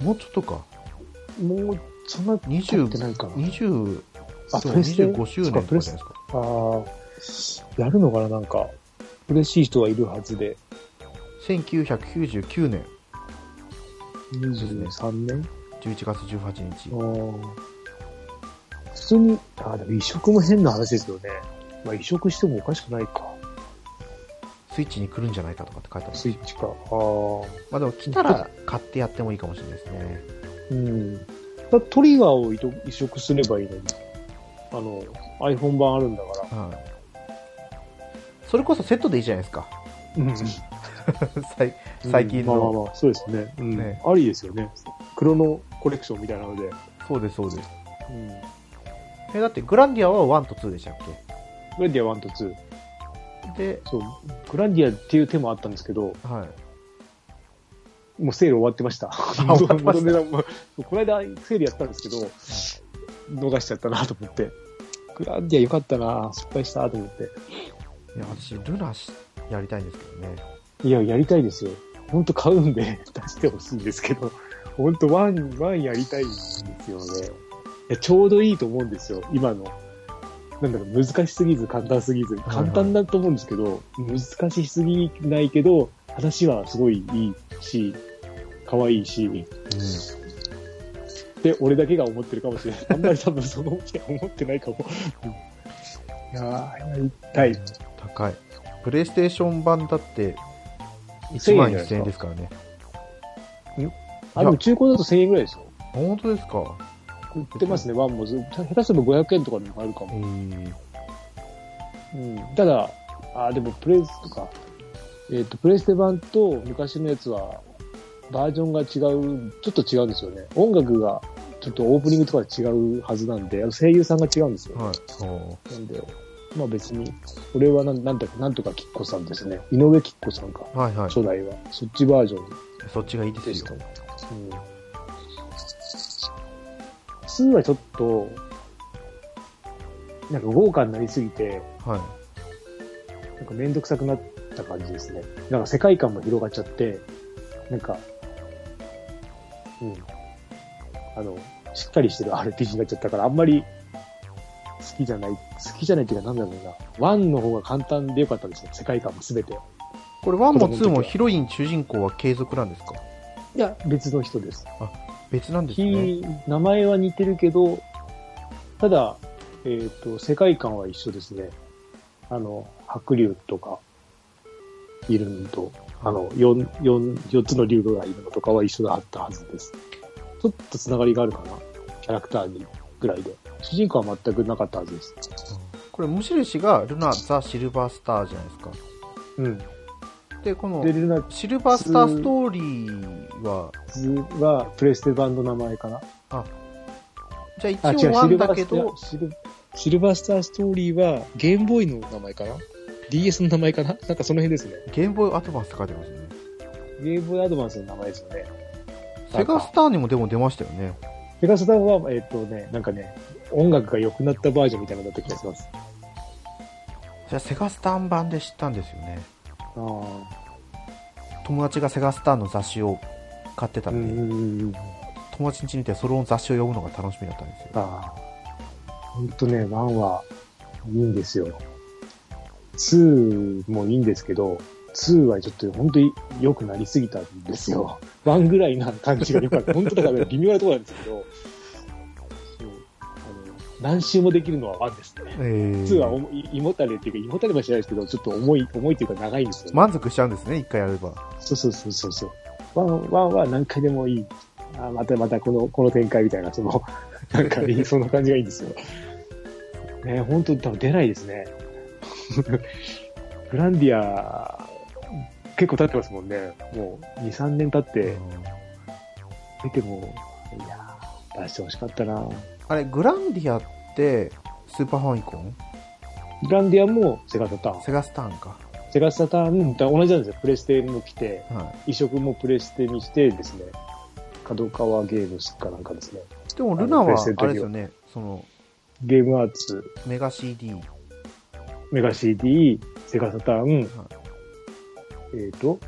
もうちょっとか。もう、そんな経って20、ないかな。20、あ、そうプレステ？25周年とかじゃないですか。ああ、やるのかななんか、嬉しい人はいるはずで。1999年23年？11月18日。普通に、あーでも移植も変な話ですよね。まあ移植してもおかしくないか。スイッチに来るんじゃないかとかって書いてますスイッチか。ああ。まあでも来たら買ってやってもいいかもしれないですね。うん。だトリガーを移植すればいいのに。あの、iPhone 版あるんだから。はい。それこそセットでいいじゃないですか。うん。<laughs> 最最近の、まあまあまあ、そうですね。うん。ねありですよね。クロノコレクションみたいなので。そうです、そうです。うん。え、だってグランディアは1と2でしたっグランディア1と2。けで、そう。グランディアっていう手もあったんですけど、はい。もうセール終わってました。<laughs> 終わってました元値段もこの間セールやったんですけど、逃しちゃったなと思って。グランディアよかったな失敗したと思って。いや、私、ルナしやりたいんですけどね。いや、やりたいですよ。本当買うんで <laughs> 出してほしいんですけど、本当 one、one やりたいんですよね。いや、ちょうどいいと思うんですよ、今の。なんだろう、難しすぎず、簡単すぎず、はい簡単だと思うんですけど、難しすぎないけど、話はすごいいいし、可愛いし、うん。で、俺だけが思ってるかもしれない。あんまり多分そのうち思ってないかも。うんいやー、やりたい。高い。プレイステーション版だって、1万1000円じゃないですか1000円ですからね。あ、でも中古だと1000円ぐらいですよ。本当ですか？売ってますね、ワンもず。下手すれば500円とかでもあるかえも。ー、うん。ただ、あ、でもプレイスとか、えっ、と、プレイステ版と昔のやつは、バージョンが違う、ちょっと違うんですよね。音楽が、ちょっとオープニングとか違うはずなんで、声優さんが違うんですよ。はい。なんで、まあ別に、これはなんなんとか、なんとかきっこさんですね。井上きっこさんか、はいはい。初代は。そっちバージョンそっちがいいでですよ。。うん。2はちょっと、なんか豪華になりすぎて、はい。なんかめんどくさくなった感じですね。なんか世界観も広がっちゃって、なんか、うん。あの、しっかりしてる RPG になっちゃったから、あんまり好きじゃない、好きじゃないっていうかなんだろうな。1の方が簡単でよかったですね。世界観もすべて。これ1も子供の時は2もヒロイン、主人公は継続なんですか？いや、別の人です。別なんですね。き名前は似てるけど、ただ、えっ、と、世界観は一緒ですね。あの、白竜とか、いるのと、あの、四、四、四つの竜がいるのとかは一緒だったはずです。ちょっとつながりがあるかな？キャラクターに、ぐらいで。主人公は全くなかったはずです。これ無印がルナ・ザ・シルバースターじゃないですか。うん。で、このシルバースターストーリーは、ズはプレステ版の名前かなじゃあ一応1シルバだけどシルシルバースターストーリーはゲームボーイの名前かな ?DS の名前かな？なんかその辺ですね。ゲームボーイアドバンスって書いてますね。ゲームボーイアドバンスの名前ですよね。セガスターにもでも出ましたよね。ペガサタンは、えっ、とね、なんかね、音楽が良くなったバージョンみたいなのだった気がします。じゃあセガスターン版で知ったんですよね。あ友達がセガスターンの雑誌を買ってたんで。友達ん家にいてその雑誌を読むのが楽しみだったんですよ。ああ。ほんとね、1はいいんですよ。2もいいんですけど、2はちょっと本当に良くなりすぎたんですよ。1ぐらいな感じが良かった。本当だから微妙なところなんですけど、何周もできるのは1ですね。えー2は胃もたれっていうか、胃もたれもしないですけど、ちょっと重い、重いっていうか長いんですよ、満足しちゃうんですね、一回やれば。そうそうそうそう。 one、one は何回でもいい。あまたまたこの、この展開みたいな、その、<laughs> なんかいい、<laughs> そんな感じがいいんですよ。ね本当多分出ないですね。<laughs> グランディア、結構経ってますもんね。もう、2、3年経って、出ても、いやー出してほしかったなあれ、グランディアって、スーパーファミコン？グランディアもセガサターン。セガスターンか。セガサターン、同じなんですよ。プレステも来て、は移植もプレステにしてですね、角川ゲームスかなんかですね、い。でも、ルナは、あれですよね、その、ゲームアーツ、メガ CD。メガ CD、セガサターン、えっ、と、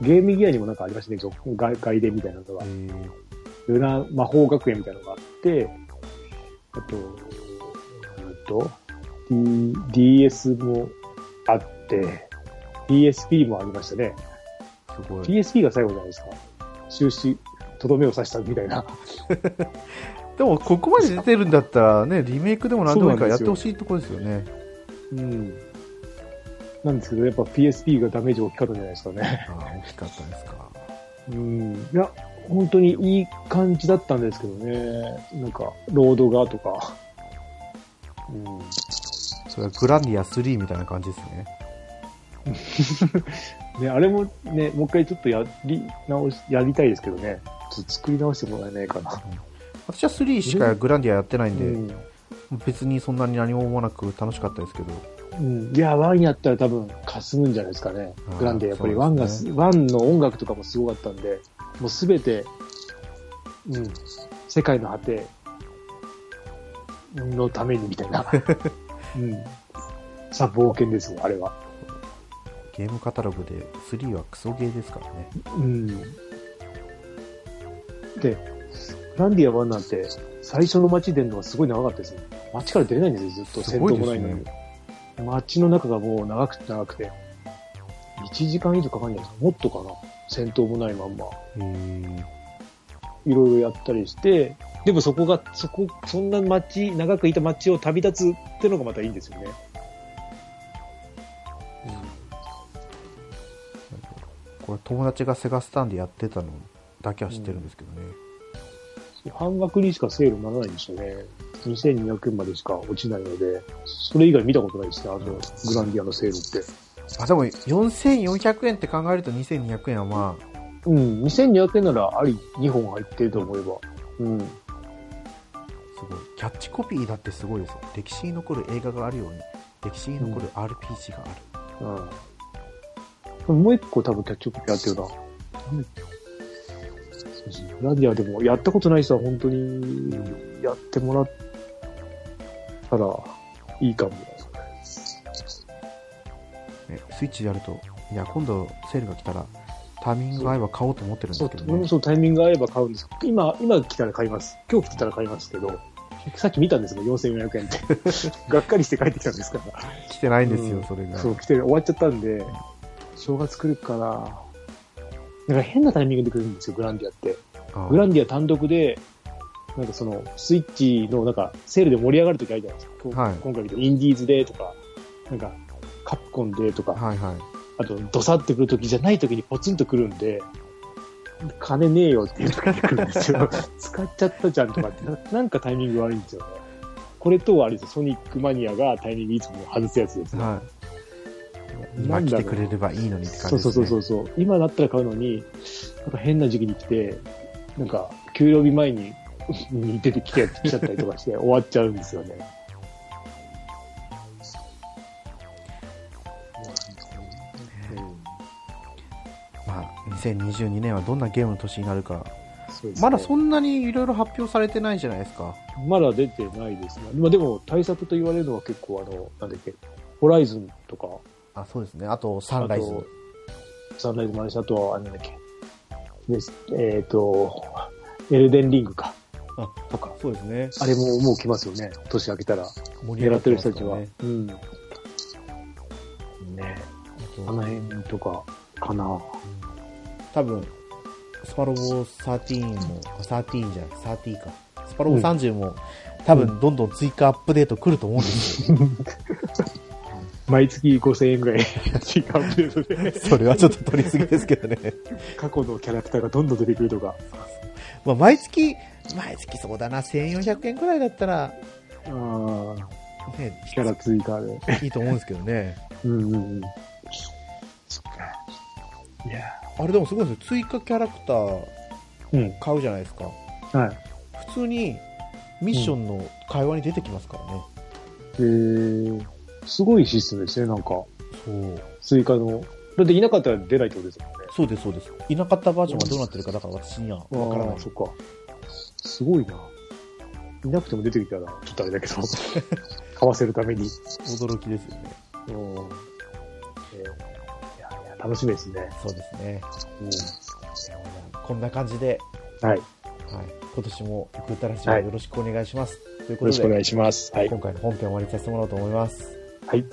ゲームギアにもなんかありましたね、続外外伝みたいなのが。え。ー。ルナ魔法学園みたいなのがあって、あと、うんと、D、DS もあって、PSP もありましたね。すごい。PSP が最後じゃないですか。終始、とどめを刺したみたいな。<laughs> でも、ここまで出てるんだったらね、リメイクでも何でもいいからやってほしいところですよね。うん。なんですけど、やっぱ PSP がダメージ大きかったんじゃないですかね。ああ、大きかったですか。うん。いや、本当にいい感じだったんですけどね。なんか、ロードがとか。うん。それはグランディア3みたいな感じですね。<laughs> ね、あれもね、もう一回ちょっとやり直し、やりたいですけどね。ちょっと作り直してもらえないかな。私は3しかグランディアやってないんで、うん。別にそんなに何も思わなく楽しかったですけど。うん、いや、ワンやったら多分、霞むんじゃないですかね。グランデやっぱりそうワンがワンの音楽とかもすごかったんで、もうすべて、うん、世界の果てのためにみたいな。<laughs> うん。さあ、冒険ですよ、あれは。ゲームカタログで3はクソゲーですからね。うん。で、グランディア1なんて、最初の街出るのがすごい長かったですね。街から出れないんですよ、ずっと戦闘もないのに。街の中がもう長くて長くて。1時間以上かかんないですかもっとかな戦闘もないまんま。いろいろやったりして、でもそこが、そこ、そんな街、長くいた街を旅立つってのがまたいいんですよね。ここれ友達がセガスタンでやってたのだけは知ってるんですけどね。半額にしかセールにならないんですよね。2200円までしか落ちないので、それ以外見たことないですね、あの、グランディアのセールって。あ、でも4400円って考えると2200円はまあ、うん、2200円ならあり2本入ってると思えば。うん。すごい。キャッチコピーだってすごいですよ。歴史に残る映画があるように、歴史に残る RPG がある。うん。もう一個多分キャッチコピーあってるな。ラディアでもやったことない人は本当にやってもらったらいいかも。ねスイッチでやると、いや、今度セールが来たら、タイミングが合えば買おうと思ってるんそうですけ、どね俺も。そうタイミングが合えば買うんです。今、今来たら買います。今日来てたら買いますけど、さっき見たんですけど、4400円って。<laughs> がっかりして帰ってきたんですから。来てないんですよ、うんそれが。そう、来て終わっちゃったんで、正月来るから、なんか変なタイミングで来るんですよ、グランディアって。あグランディア単独で、なんかその、スイッチのなんか、セールで盛り上がるときあるじゃないですか。はい今回インディーズでとか、なんか、カプコンでとか、はいはい。あと、ドサってくるときじゃないときにポツンとくるんで、金ねえよっていうときに来るんですよ。<laughs> 使っちゃったじゃんとかってな、なんかタイミング悪いんですよね。これとあれですよ、ソニックマニアがタイミングいつも外すやつですね。はい。今来てくれればいいのにって感そうじです、ね。そうそうそう。今だったら買うのに、なんか変な時期に来て、なんか、給料日前にに出てきてきちゃったりとかして <laughs> 終わっちゃうんですよね。まあ、2022年はどんなゲームの年になるか。ねまだそんなにいろいろ発表されてないじゃないですか。まだ出てないですね。まあでも対策と言われるのは結構あの、なんだっけ、ホライズンとか、あ、そうですね。あと、サンライズ。サンライズもあるし、あとは、あれだっけ、ですえっ、と、エルデンリングか。あとか。そうですね。あれももう来ますよね。年明けたら。盛り上が狙ってる人たちは。ますかうん。ねあの辺とか、かな。多分、スパロボ13も、あ13じゃない、30か。スパロボ30も、多分どんどん追加アップデート来ると思うんですよ。<laughs> 毎月5000円ぐらいアップデートで、それはちょっと取りすぎですけどね。<laughs> 過去のキャラクターがどんどん出てくるとか。まあ、毎月、毎月そうだな、1400円くらいだったら、ああ、ね、キャラ追加で。いいと思うんですけどね。<laughs> うんうんうん。そっか。いやあれでもすごいですよ。追加キャラクターうん。買うじゃないですか。はい。普通に、ミッションの会話に出てきますからね。えー、すごいシステムですね、なんか。そう。追加の。だっていなかったら出ないってことですもんね。そうです、そうです。いなかったバージョンがどうなってるか、だから私にはわからないああ、。そっか。すごいな。いなくても出てきたら、ちょっとあれだけど、<laughs> 買わせるために。驚きですよね。うん。えーいやいや、楽しみですね。そうですね。うん。こんな感じで、はい。はい、今年もグータラジオよろしくお願いします。というよことで、ろしくお願いします。はい。今回の本編を終わりにさせてもらおうと思います。はい。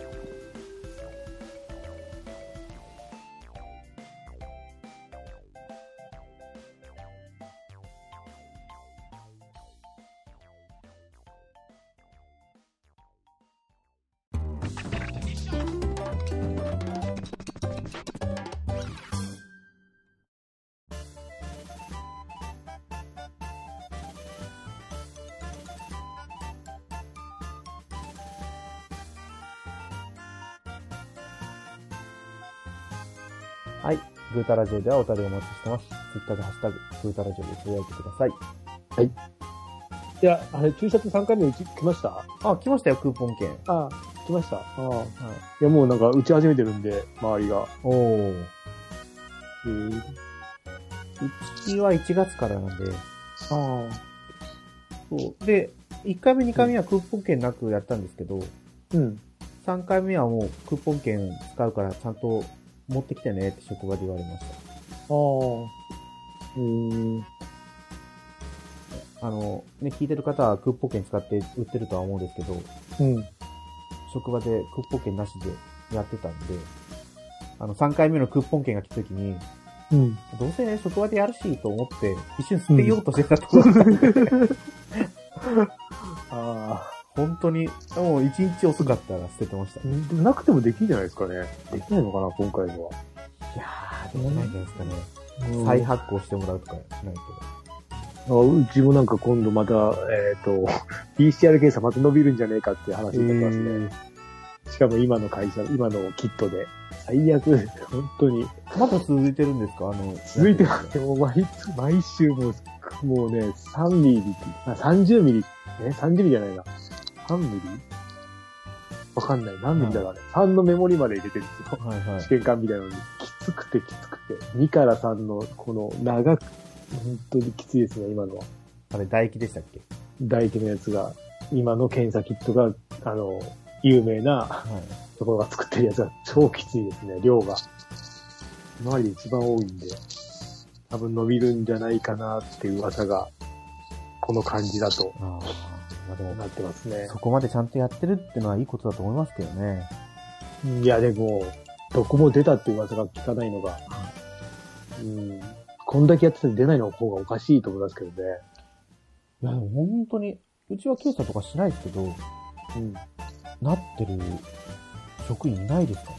タラジオではお便りお待ちしてます。ツイッターでハッシュタグ、グータラジオでつぶやいてください。いや、あれ、T シャツ3回目うち来ました？あ、来ましたよ、クーポン券。ああ、来ました？ああ。いや、もうなんか、打ち始めてるんで、周りが。おー。ううん。ちは1月からなんで、あそう。で、1回目、2回目はクーポン券なくやったんですけど、あ。うん。3回目はもうクーポン券使うからちゃんと持ってきてねって職場で言われました。ああ。うん。あの、ね、聞いてる方はクーポン券使って売ってるとは思うんですけど、うん。職場でクーポン券なしでやってたんで、あの、3回目のクーポン券が来た時に、うん。どうせ職場でやるしと思って、一瞬捨てようとしてたところだったんで、<laughs> ああ。本当に、もう1日遅かったら捨ててました。いでもなくてもできるんじゃないですかね。できないのかな、今回のは。やー、できないんじゃないですかね。うん再発行してもらうとかしないあうちもなんか今度また、えっ、と、<laughs> PCR 検査また伸びるんじゃねえかって話と。になってますね。しかも今の会社、今のキットで。最悪、本当に。まだ続いてるんですか？あの、続いてますよ。もう毎毎週もう、もうね、3ミリ、あ30ミリ、え ?30 ミリじゃないな。3ミリ？わかんない。何ミリだろうね。3のメモリまで入れてるんですよ。はいはい試。験管みたいなのに。きつくてきつくて。2から3の、この長く、本当にきついですね、今のは。あれ、唾液でしたっけ？唾液のやつが、今の検査キットが、あの、有名なはい。ところが作ってるやつが超きついですね、量が。今までで一番多いんで、多分伸びるんじゃないかなっていう噂が、この感じだとああ、まあでも、なってますねそ。こまでちゃんとやってるってのはいいことだと思いますけどね。いや、でも、どこも出たっていう噂が聞かないのが、うん、こんだけやってて出ないの方がおかしいと思いますけどね。いや、でも本当に、うちは検査とかしないですけど、うん。なってる職員いないですか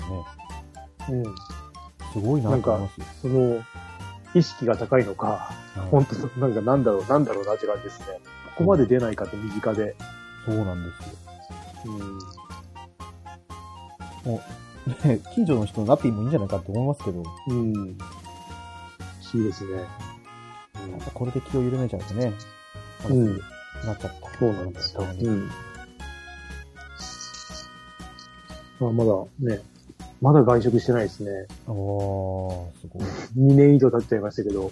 らね。うん。すごいなと思いますよ。その、意識が高いのか、はい本当なんかなんだろう、なんだろうなって感じですね。ここまで出ないかって身近で。そうなんですよ。うん。ね近所の人のラピーもいいんじゃないかって思いますけど、うん。不思議ですね。やっぱこれで気を緩めちゃうとね、うん。なっちゃった。そうなんですよ。ううんん。まあ、まだね、まだ外食してないですね。おー、すごい。2年以上経っちゃいましたけど。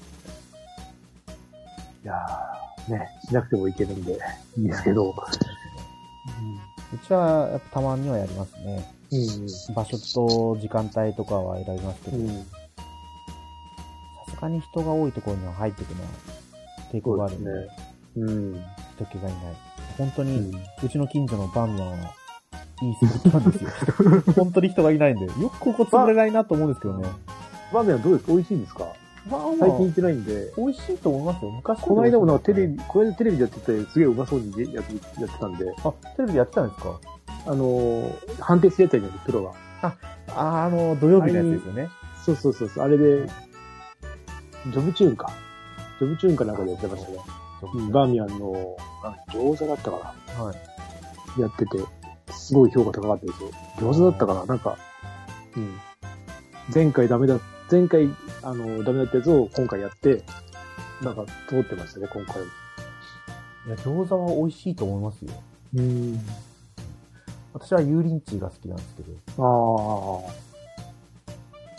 いやー、ね、しなくてもいけるんで、いいですけど。うちは、やっぱたまにはやりますね。うん。場所と時間帯とかは選びますけど、うん。さすがに人が多いところには入っていくのは抵抗があるんで、そうですね。うん。人気がいない。本当に、うん。うちの近所のバンミャンはいいスポットなんですよ。<laughs> 本当に人がいないんで、よくここ潰れないなと思うんですけどね。ラーメンはどうですか？美味しいですか？まあ最近行ってないんで。美味しいと思いますよ。昔この間もなんかテレビ。ビ、この間テレビでやってて、すげえうまそうにやってやってたんで、あ、テレビでやってたんですか？あのー、判定するやつやねんプロが。あ、あの、土曜日のやつですよね。そうそうそうそう、あれで、ジョブチューンか。ジョブチューンかなんかでやってましたね。うんバーミヤンの、餃子だったかはい。なやってて、すごい評価高かったですよ。餃子だったかななんか、うん。前回ダメだ、前回、あの、ダメだったやつを今回やって、なんか通ってましたね、今回。いや、餃子は美味しいと思いますよ。うん。私は油淋鶏が好きなんですけど、ああ。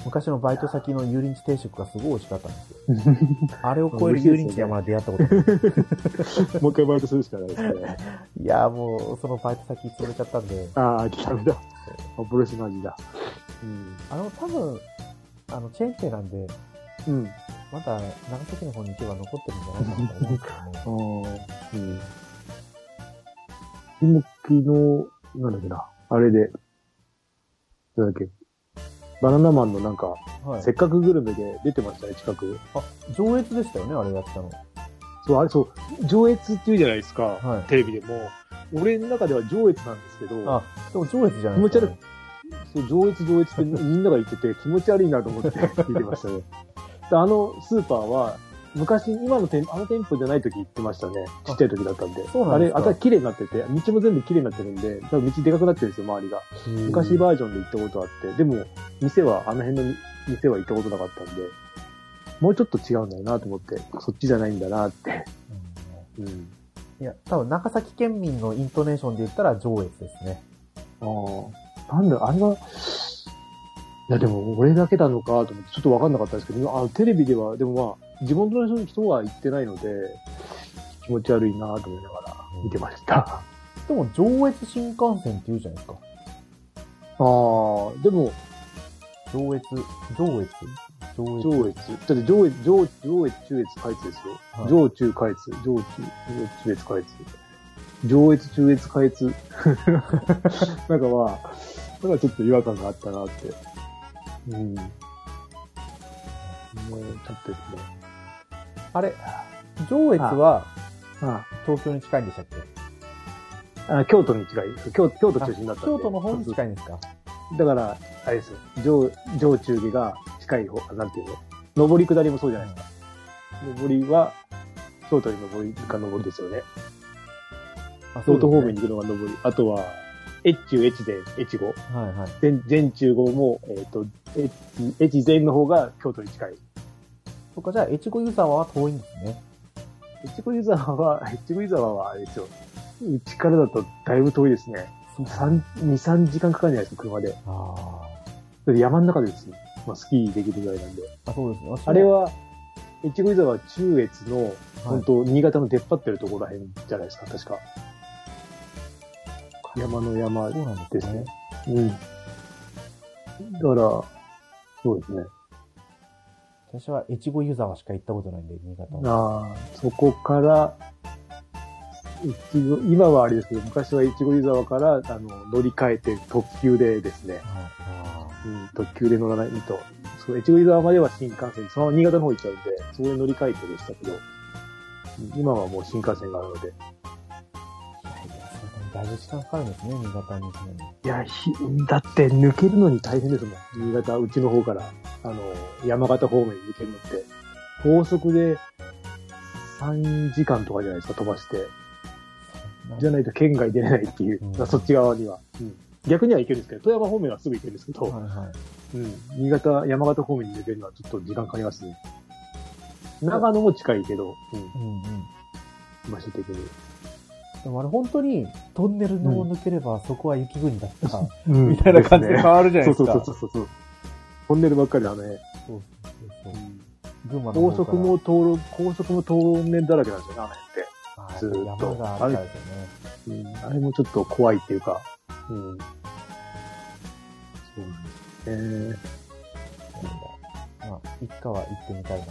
昔のバイト先の油淋鶏定食がすごい美味しかったんですよ。<laughs> あれを超える油淋鶏はまだ出会ったことない。<laughs> もう一回バイトするしかないですね。いやーもう、そのバイト先潰れちゃったんで、ああ、ダメだ。幻の味だ。うん。あの、多分、あの、チェーン店なんで、うん。まだ長崎の方に行けば残ってるんじゃないかなと思うんですけどね。ああ、うん。今昨日、なんだっけな、あれで、なんだっけ、バナナマンのなんか、はいせっかくグルメで出てましたね、近く。あ、上越でしたよね、あれやってたの。そう、あれそう、上越って言うじゃないですか、はいテレビでも。俺の中では上越なんですけど、あ、でも上越じゃないですか、ね。そう、上越上越ってみんなが言ってて気持ち悪いなと思って聞いてましたね。<laughs> であのスーパーは、昔、今の店、あの店舗じゃない時行ってましたね。ちっちゃい時だったんで。あれ、あた綺麗になってて、道も全部綺麗になってるんで、多分道でかくなってるんですよ、周りが。昔バージョンで行ったことあって、でも、店は、あの辺の店は行ったことなかったんで、もうちょっと違うんだよなと思って、そっちじゃないんだなって。うんうん。いや、多分長崎県民のイントネーションで言ったら上越ですね。ああ。なんだ、あれは、いやでも俺だけなのかと思ってちょっとわかんなかったんですけど、あテレビでは、でもまあ、地元の人は言ってないので、気持ち悪いなと思いながら見てました。でも上越新幹線って言うじゃないですか。ああ、でも、上越、上越？上越。上越。だって上越、上上越、中越、下越ですよ。はい上中下越、上中、中越、下越。上越、中越、下越。なんかまあ、なんかちょっと違和感があったなって。うん。もう、ちょっとですね。あれ、上越はあ東京に近いんでしたっけ？あ京都に近いです。京京都中心だったんで。京都の方に近い。いんですか？だから、あれですよ。上、上中下が近い方、なんていうの？上り下りもそうじゃないですか。上りは、京都に上りか上りですよね。あ京都方面に。に行くのが上り。あとは、越中、越前、越後。はいはい。全全中号も、えっ、と、越越前の方が京都に近い。そっか、じゃあ、越後湯沢は遠いんですね。越後湯沢は、越後湯沢はあれですよ。うちからだとだいぶ遠いですね。三2、3時間かかるんじゃないですか、車で。あだって山の中でですね。まあ、スキーできるぐらいなんで。あ。あ、そうですね。あれ、は、越後湯沢中越の、はい本当新潟の出っ張ってるところらへんじゃないですか、確か。山の山そうなんですね。うん。だから、そうですね。私は越後湯沢しか行ったことないんで、新潟は。ああ、そこから、越後今はあれですけど、昔は越後湯沢から、あの、乗り換えて特急でですね、あうん、特急で乗らないと、そう、越後湯沢までは新幹線、その新潟の方行っちゃうんで、そこで乗り換えてでしたけど、うん今はもう新幹線があるので、だいぶ時間かかるんですね、新潟に行くのに。いや、ひ、だって抜けるのに大変ですもん。新潟、うちの方から、あの、山形方面に抜けるのって。高速で3時間とかじゃないですか、飛ばして。じゃないと県外出れないっていう、うんそっち側には、うん逆には行けるんですけど、富山方面はすぐ行けるんですけど、はいはい。うん、新潟、山形方面に抜けるのはちょっと時間かかりますね。長野も近いけど、うん、うんうん。場所的に。でもあれ本当にトンネルの抜ければそこは雪国だった、うんみたいな感じで変わるじゃないねですか。そうそうそうそう。トンネルばっかりだね。そうそうそう群馬の高速も通る、高速もトンネルだらけなんですよね、あのはいずーっと山があるからですよね。辺って。うん、あれもちょっと怖いっていうか、うん。そうなんですね。まあ、いつかは行ってみたいな。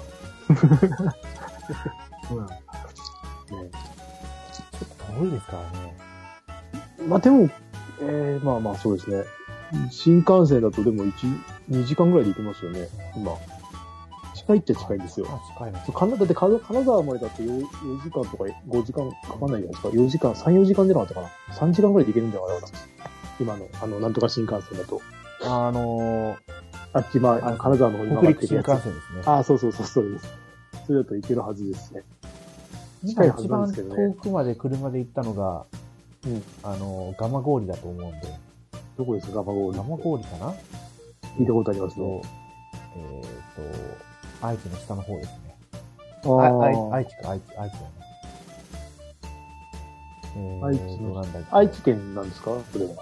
<laughs> そうなんちねょっと遠いですからね。まあでも、えー、まあまあそうですね。新幹線だとでも1、2時間ぐらいで行けますよね、今。近いって近いんですよ。あ、近いの。そう金だって金金沢までだって 4, 4時間とか5時間かかんないじゃないですか。4時間、3、4時間でなかったかな。3時間ぐらいで行けるんじゃないかな。今の、あの、なんとか新幹線だと。あのあっち、まあ、あ金沢の方にー、北陸新幹線ですね。ああ、そうそうそう、それです。それだと行けるはずですね。今一番遠くまで車で行ったのが、うん。あの、ガマ氷だと思うんで。どこですか、ガマゴール。ガマ氷かな？聞いたことありますとね。、えっ、と、愛知の下の方ですね。ああ愛知か、愛知、愛知だな。えー、愛知のとなんだ愛知県なんですか？それは。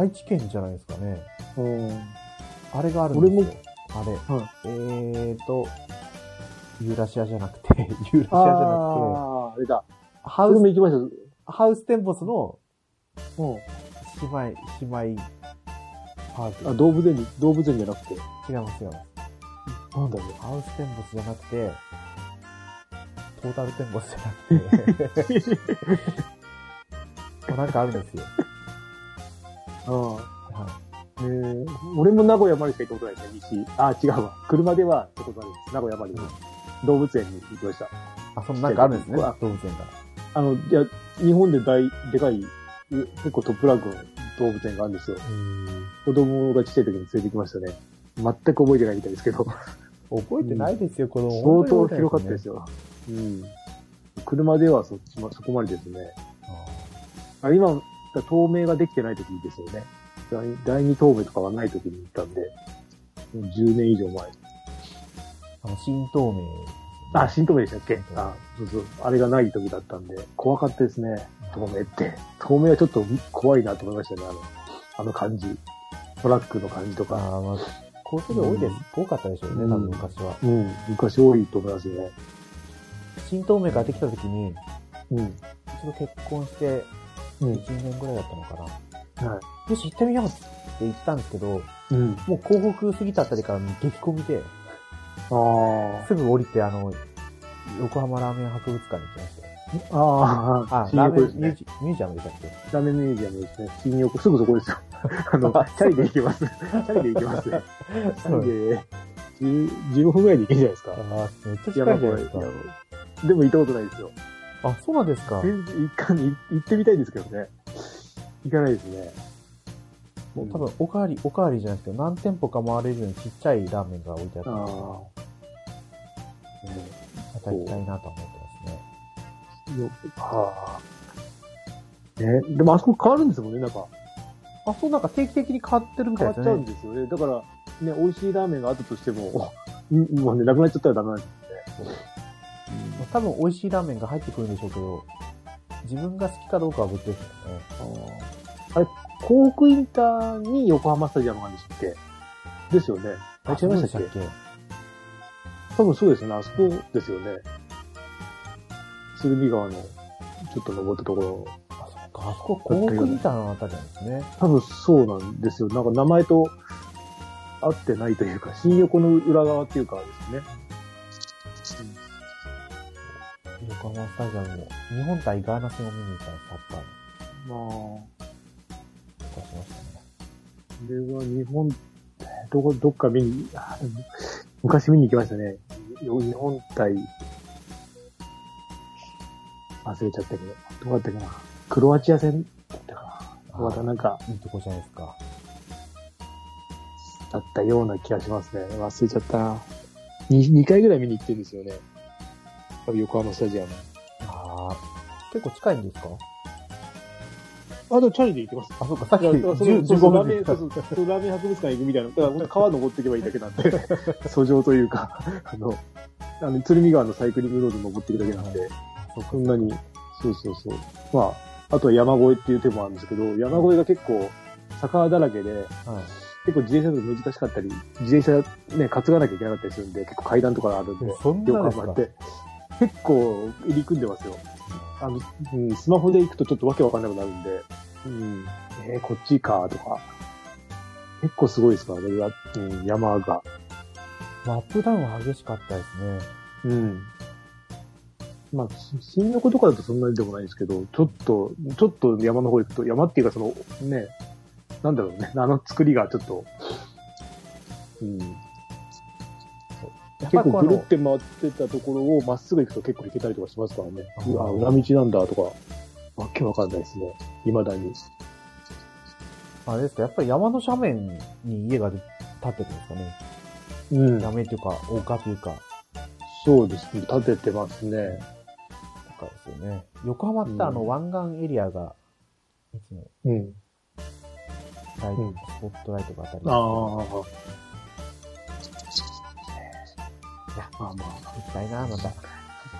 愛知県じゃないですかね。うん。あれがあるんですよ。あれ。はいえーと、ユーラシアじゃなくて、ユーラシアじゃなくて、ああ、あれだ。ハウス、行きました。ハウステンボスのうん。姉妹、姉妹パーク。あ、動物園に、動物園じゃなくて。違いますよ。なんだろう。ハウステンボスじゃなくて、トータルテンボスじゃなくて、<laughs> なんかあるんですよ。ああ。はい。えー、俺も名古屋までしか行ったことないですね、西。あ、違うわ。車では行ったことあるんです。名古屋まで。動物園に行きました。あ、そんななんかあるんですね、動物園が。あの、いや、日本で大、でかい、う結構トップランクの動物園があるんですよ。子供がちっちゃい時に連れてきましたね。全く覚えてないみたいですけど、<laughs> 覚えてないですよ、子供。相当広かったですよ。よ。うん。車ではそっちま、そこまでですね。ああ今、透明ができてない時ですよね。第第二透明とかがない時に行ったんで、もう10年以上前。ーあの、新透明、あ、新透明でしたっけ？あ、そうそう。あれがない時だったんで、怖かったですね。透明って。透明はちょっと怖いなと思いましたね、あの、あの感じ。トラックの感じとか。あーまあ、交通量多いです。多かったでしょうね、うん多分昔は。うん。昔多いと思いますね。新透明ができた時に、うん。一度結婚して、うん。1年ぐらいだったのかな。はよし、行ってみようって言ったんですけど、い。うん。もう広北過ぎたあたりから激混みで、あすぐ降りて、あの、横浜ラーメン博物館に行きましたよ。あ。ああ。ラーメ。ンミュージミュージアムでしたっけ？ラーメンミュージアムですね。新横、すぐそこですよ。<laughs> あの、チャリで行きます。チャリで行きます。チャリで、10 15分ぐらいで行けるじゃないですか。あーめっちゃ近いじゃないですか。でも行ったことないですよ。あ、そうなんですか。全然一回に行ってみたいんですけどね。行かないですね。もう多分、おかわり、おかわりじゃなくて、何店舗か回れるようにちっちゃいラーメンが置いてあって、ああ。まねた行きたいなと思ってますね。よ、はあ。ね、でもあそこ変わるんですもんね、なんか。あ、そうなんか定期的に変わってるみた変わっちゃうんいですよね。だから、ね、美味しいラーメンがあったとしても、んもうね、なくなっちゃったらダメなんですよね。多分美味しいラーメンが入ってくるんでしょうけど、自分が好きかどうかは別ですよね。あれ、航空インターに横浜スタジアムがあるんでしたっけですよね。あれ違いましたっけ？多分そうですよね。あそこですよね。鶴見川のちょっと登ったところ。あ、そっか、あそこ、航空みたいなのあたりなんですね。多分そうなんですよ。なんか名前と合ってないというか、新横の裏側っていうかですね。横浜スタジアムも、日本対ガーナ戦を見に行ったらサッカーまあ、かしましたね。これは日本、どこ、どっか見に、昔見に行きましたね。日本対、忘れちゃったけど、どうだったっけな。クロアチア戦だったかな。またなんか、いいとこ。じゃないですか。だったような気がしますね。忘れちゃったな。2, 回ぐらい見に行ってるんですよね。横浜スタジアム。ああ、結構近いんですかあ、でもチャリで行ってます。あ、そうか、さっきいや10そうそうそう15ラーメン、分でそうそうそうラーメン博物館行くみたいな。だから川登っていけばいいだけなんで、<laughs> 訴状というか、<laughs> あの、あの、鶴見川のサイクリングロード登っていくだけなんで、そんなに、そうそうそう。まあ、あとは山越えっていう手もあるんですけど、山越えが結構坂だらけで、はい。結構自転車で難しかったり、自転車ね、担がなきゃいけなかったりするんで、結構階段とかがあるんで、そんなですか？って、結構入り組んでますよ。あの、うん、スマホで行くとちょっとわけわかんなくなるんで、うん、えー、こっちか、とか。結構すごいですからね、やうん、山が。アップダウンは激しかったですね。うん。まあ、し新横とかだとそんなにでもないですけど、ちょっと、ちょっと山の方行くと、山っていうかその、ね、なんだろうね、あの作りがちょっと、うん、結構ぐるっの、て回ってたところをまっすぐ行くと結構行けたりとかしますからね。あーうわ、裏道なんだとか、わけわかんないですね。未だに。あれですか、やっぱり山の斜面に家が建ってるんですかね。うん山というか、丘というか、そうですね。立ててますね。とかですよね。横浜ってあの、うん湾岸エリアが、いつもうん。ライト、うんスポットライトが当たりああ。いや、まあまあ。行きたいな、また。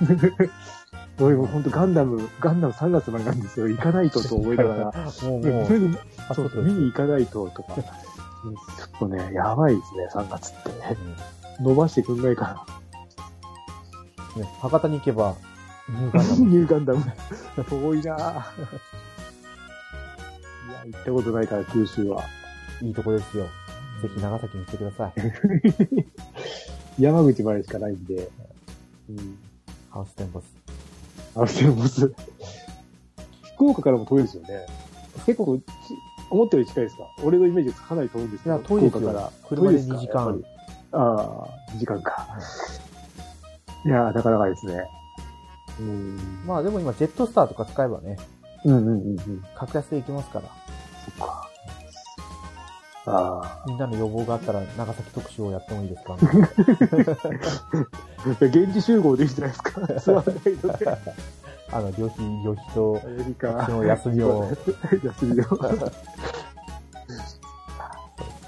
<laughs> 俺も本当ガンダム、ガンダム3月までなんですよ。行かないとと思いながら。<laughs> もう、もう、そそううそう見に行かないととか。うんちょっとね、やばいですね、3月って。うん伸ばしてくんないかね、博多に行けば、ニューガな。ンダム <laughs> ニューガンダム。遠いなぁ。いや、行ったことないから、九州は。いいとこですよ。ぜひ長崎に来てください。<laughs> 山口までしかないんで。うん。ハウステンボス。あの、でもす福岡からも遠いですよね。結構、ち思ったより近いですか？俺のイメージかなり遠いんですけど遠いですから。車で遠いすか？2時間ああ、2時間か。<laughs> いやー、なかなかですね。うん。まあでも今、ジェットスターとか使えばね、うんうんうんうん。格安で行けますから、みんなの要望があったら長崎特集をやってもいいですか、あ。現地集合でいいじゃないですか？<laughs> あの、旅費、旅費との休みを。<laughs> 休みを。<laughs>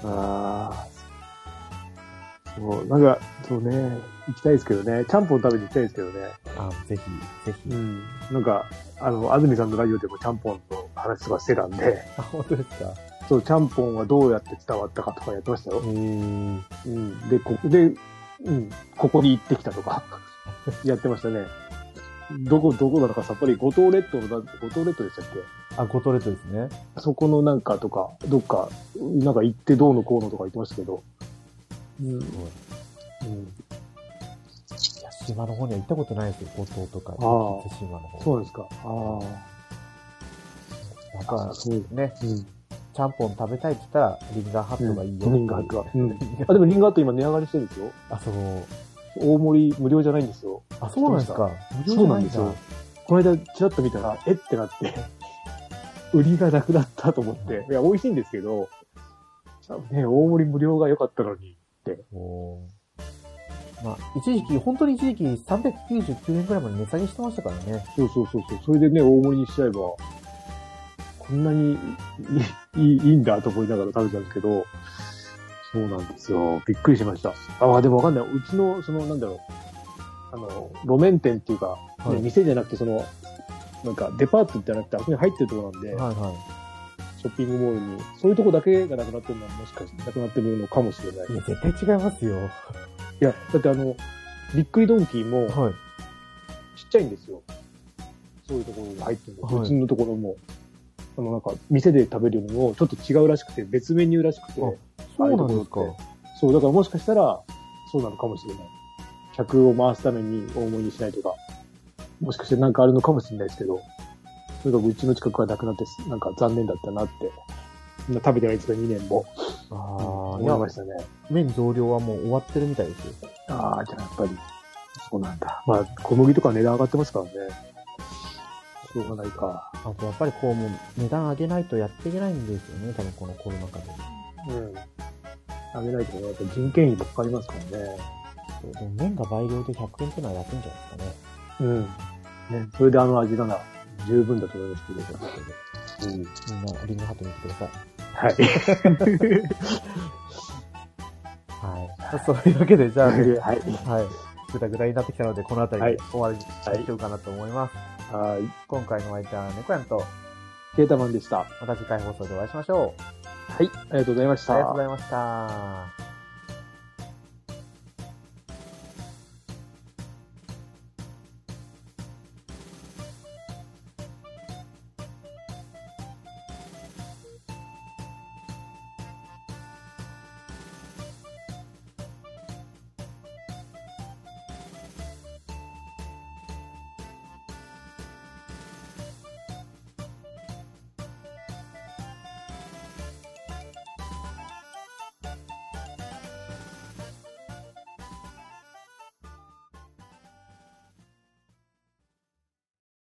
ああ。そう、なんか、そうね、行きたいですけどね。ちゃんぽん食べに行きたいですけどね。あぜひ、ぜひ。ん。なんか、あの、安住さんのラジオでもちゃんぽんの話とかしてたんで、あ、本当ですか？そう、ちゃんぽんはどうやって伝わったかとかやってましたよえ。ー、うん。で、ここで、うん、ここに行ってきたとか、<laughs> やってましたね。どこ、どこなのかさっぱり五島列島のな、五島列島でしたっけ？あ、ゴトレットですね。そこのなんかとか、どっか、なんか行ってどうのこうのとか言ってましたけど。うん。うん、いや、島の方には行ったことないですよ、五島とか、ああ津島の方。そうですか。ああ。なんか、そう。ね、うん。ちゃんぽん食べたいって言ったら、リンガーハットがいいよ。リンガーハットは。うん。あ、でもリンガーハット今値上がりしてるんですよ。あ、そう。大盛り無料じゃないんですよ。あ、そうなんですか。無料そうじゃなんですよ。この間、ちらっと見たら、え？ってなって、売りがなくなったと思って。いや、美味しいんですけど、ね、大盛り無料が良かったのに。おまあ、一時期、本当に一時期399円くらいまで値下げしてましたからね。そうそうそうそう。それでね、大盛りにしちゃえば、こんなにいいいいいんだと思いながら食べたんですけど、そうなんですよ。びっくりしました。ああ、でもわかんない。うちの、その、なんだろう。あの、路面店っていうか、ねはい店じゃなくて、その、なんかデパートじゃなくて、あそこに入ってるところなんで、はいはい。ショッピングモールに、そういうとこだけがなくなってるのはもしかしてなくなってるのかもしれない。いや、絶対違いますよ。いや、だってあの、びっくりドンキーもはい。ちっちゃいんですよ。そういうところが入ってるの。はいうちのところも、あの、なんか、店で食べるよりもちょっと違うらしくて、別メニューらしくて、あそうなんですかそう、だからもしかしたら、そうなのかもしれない。客を回すために大盛りにしないとか、もしかしてなんかあるのかもしれないですけど、とにかくうちの近くはなくなって、なんか残念だったなって、食べてないですが2年も、ああ、思いましたね。麺増量はもう終わってるみたいですよ。ああ、じゃあやっぱり、そうなんだ。まあ、小麦とか値段上がってますからね。しょうがないか。あとやっぱりこうもう値段上げないとやっていけないんですよね、多分このコロナ禍で。うん。上げないとね、やっぱ人件費もかかりますからね。そうでも麺が倍量で100円っていうのは安いんじゃないですかね。うん。ね、それであの味なら十分だと思いますけど。うん。みんなリングハットに来てください。はい。<laughs> はい。そういうわけで、じゃあ、ね、はい。はい。ぐだぐだになってきたので、この辺りで終わりにしようかなと思います。はい。今回のお相手は猫やんと、ケータマンでした。また次回放送でお会いしましょう。はい。ありがとうございました。ありがとうございました。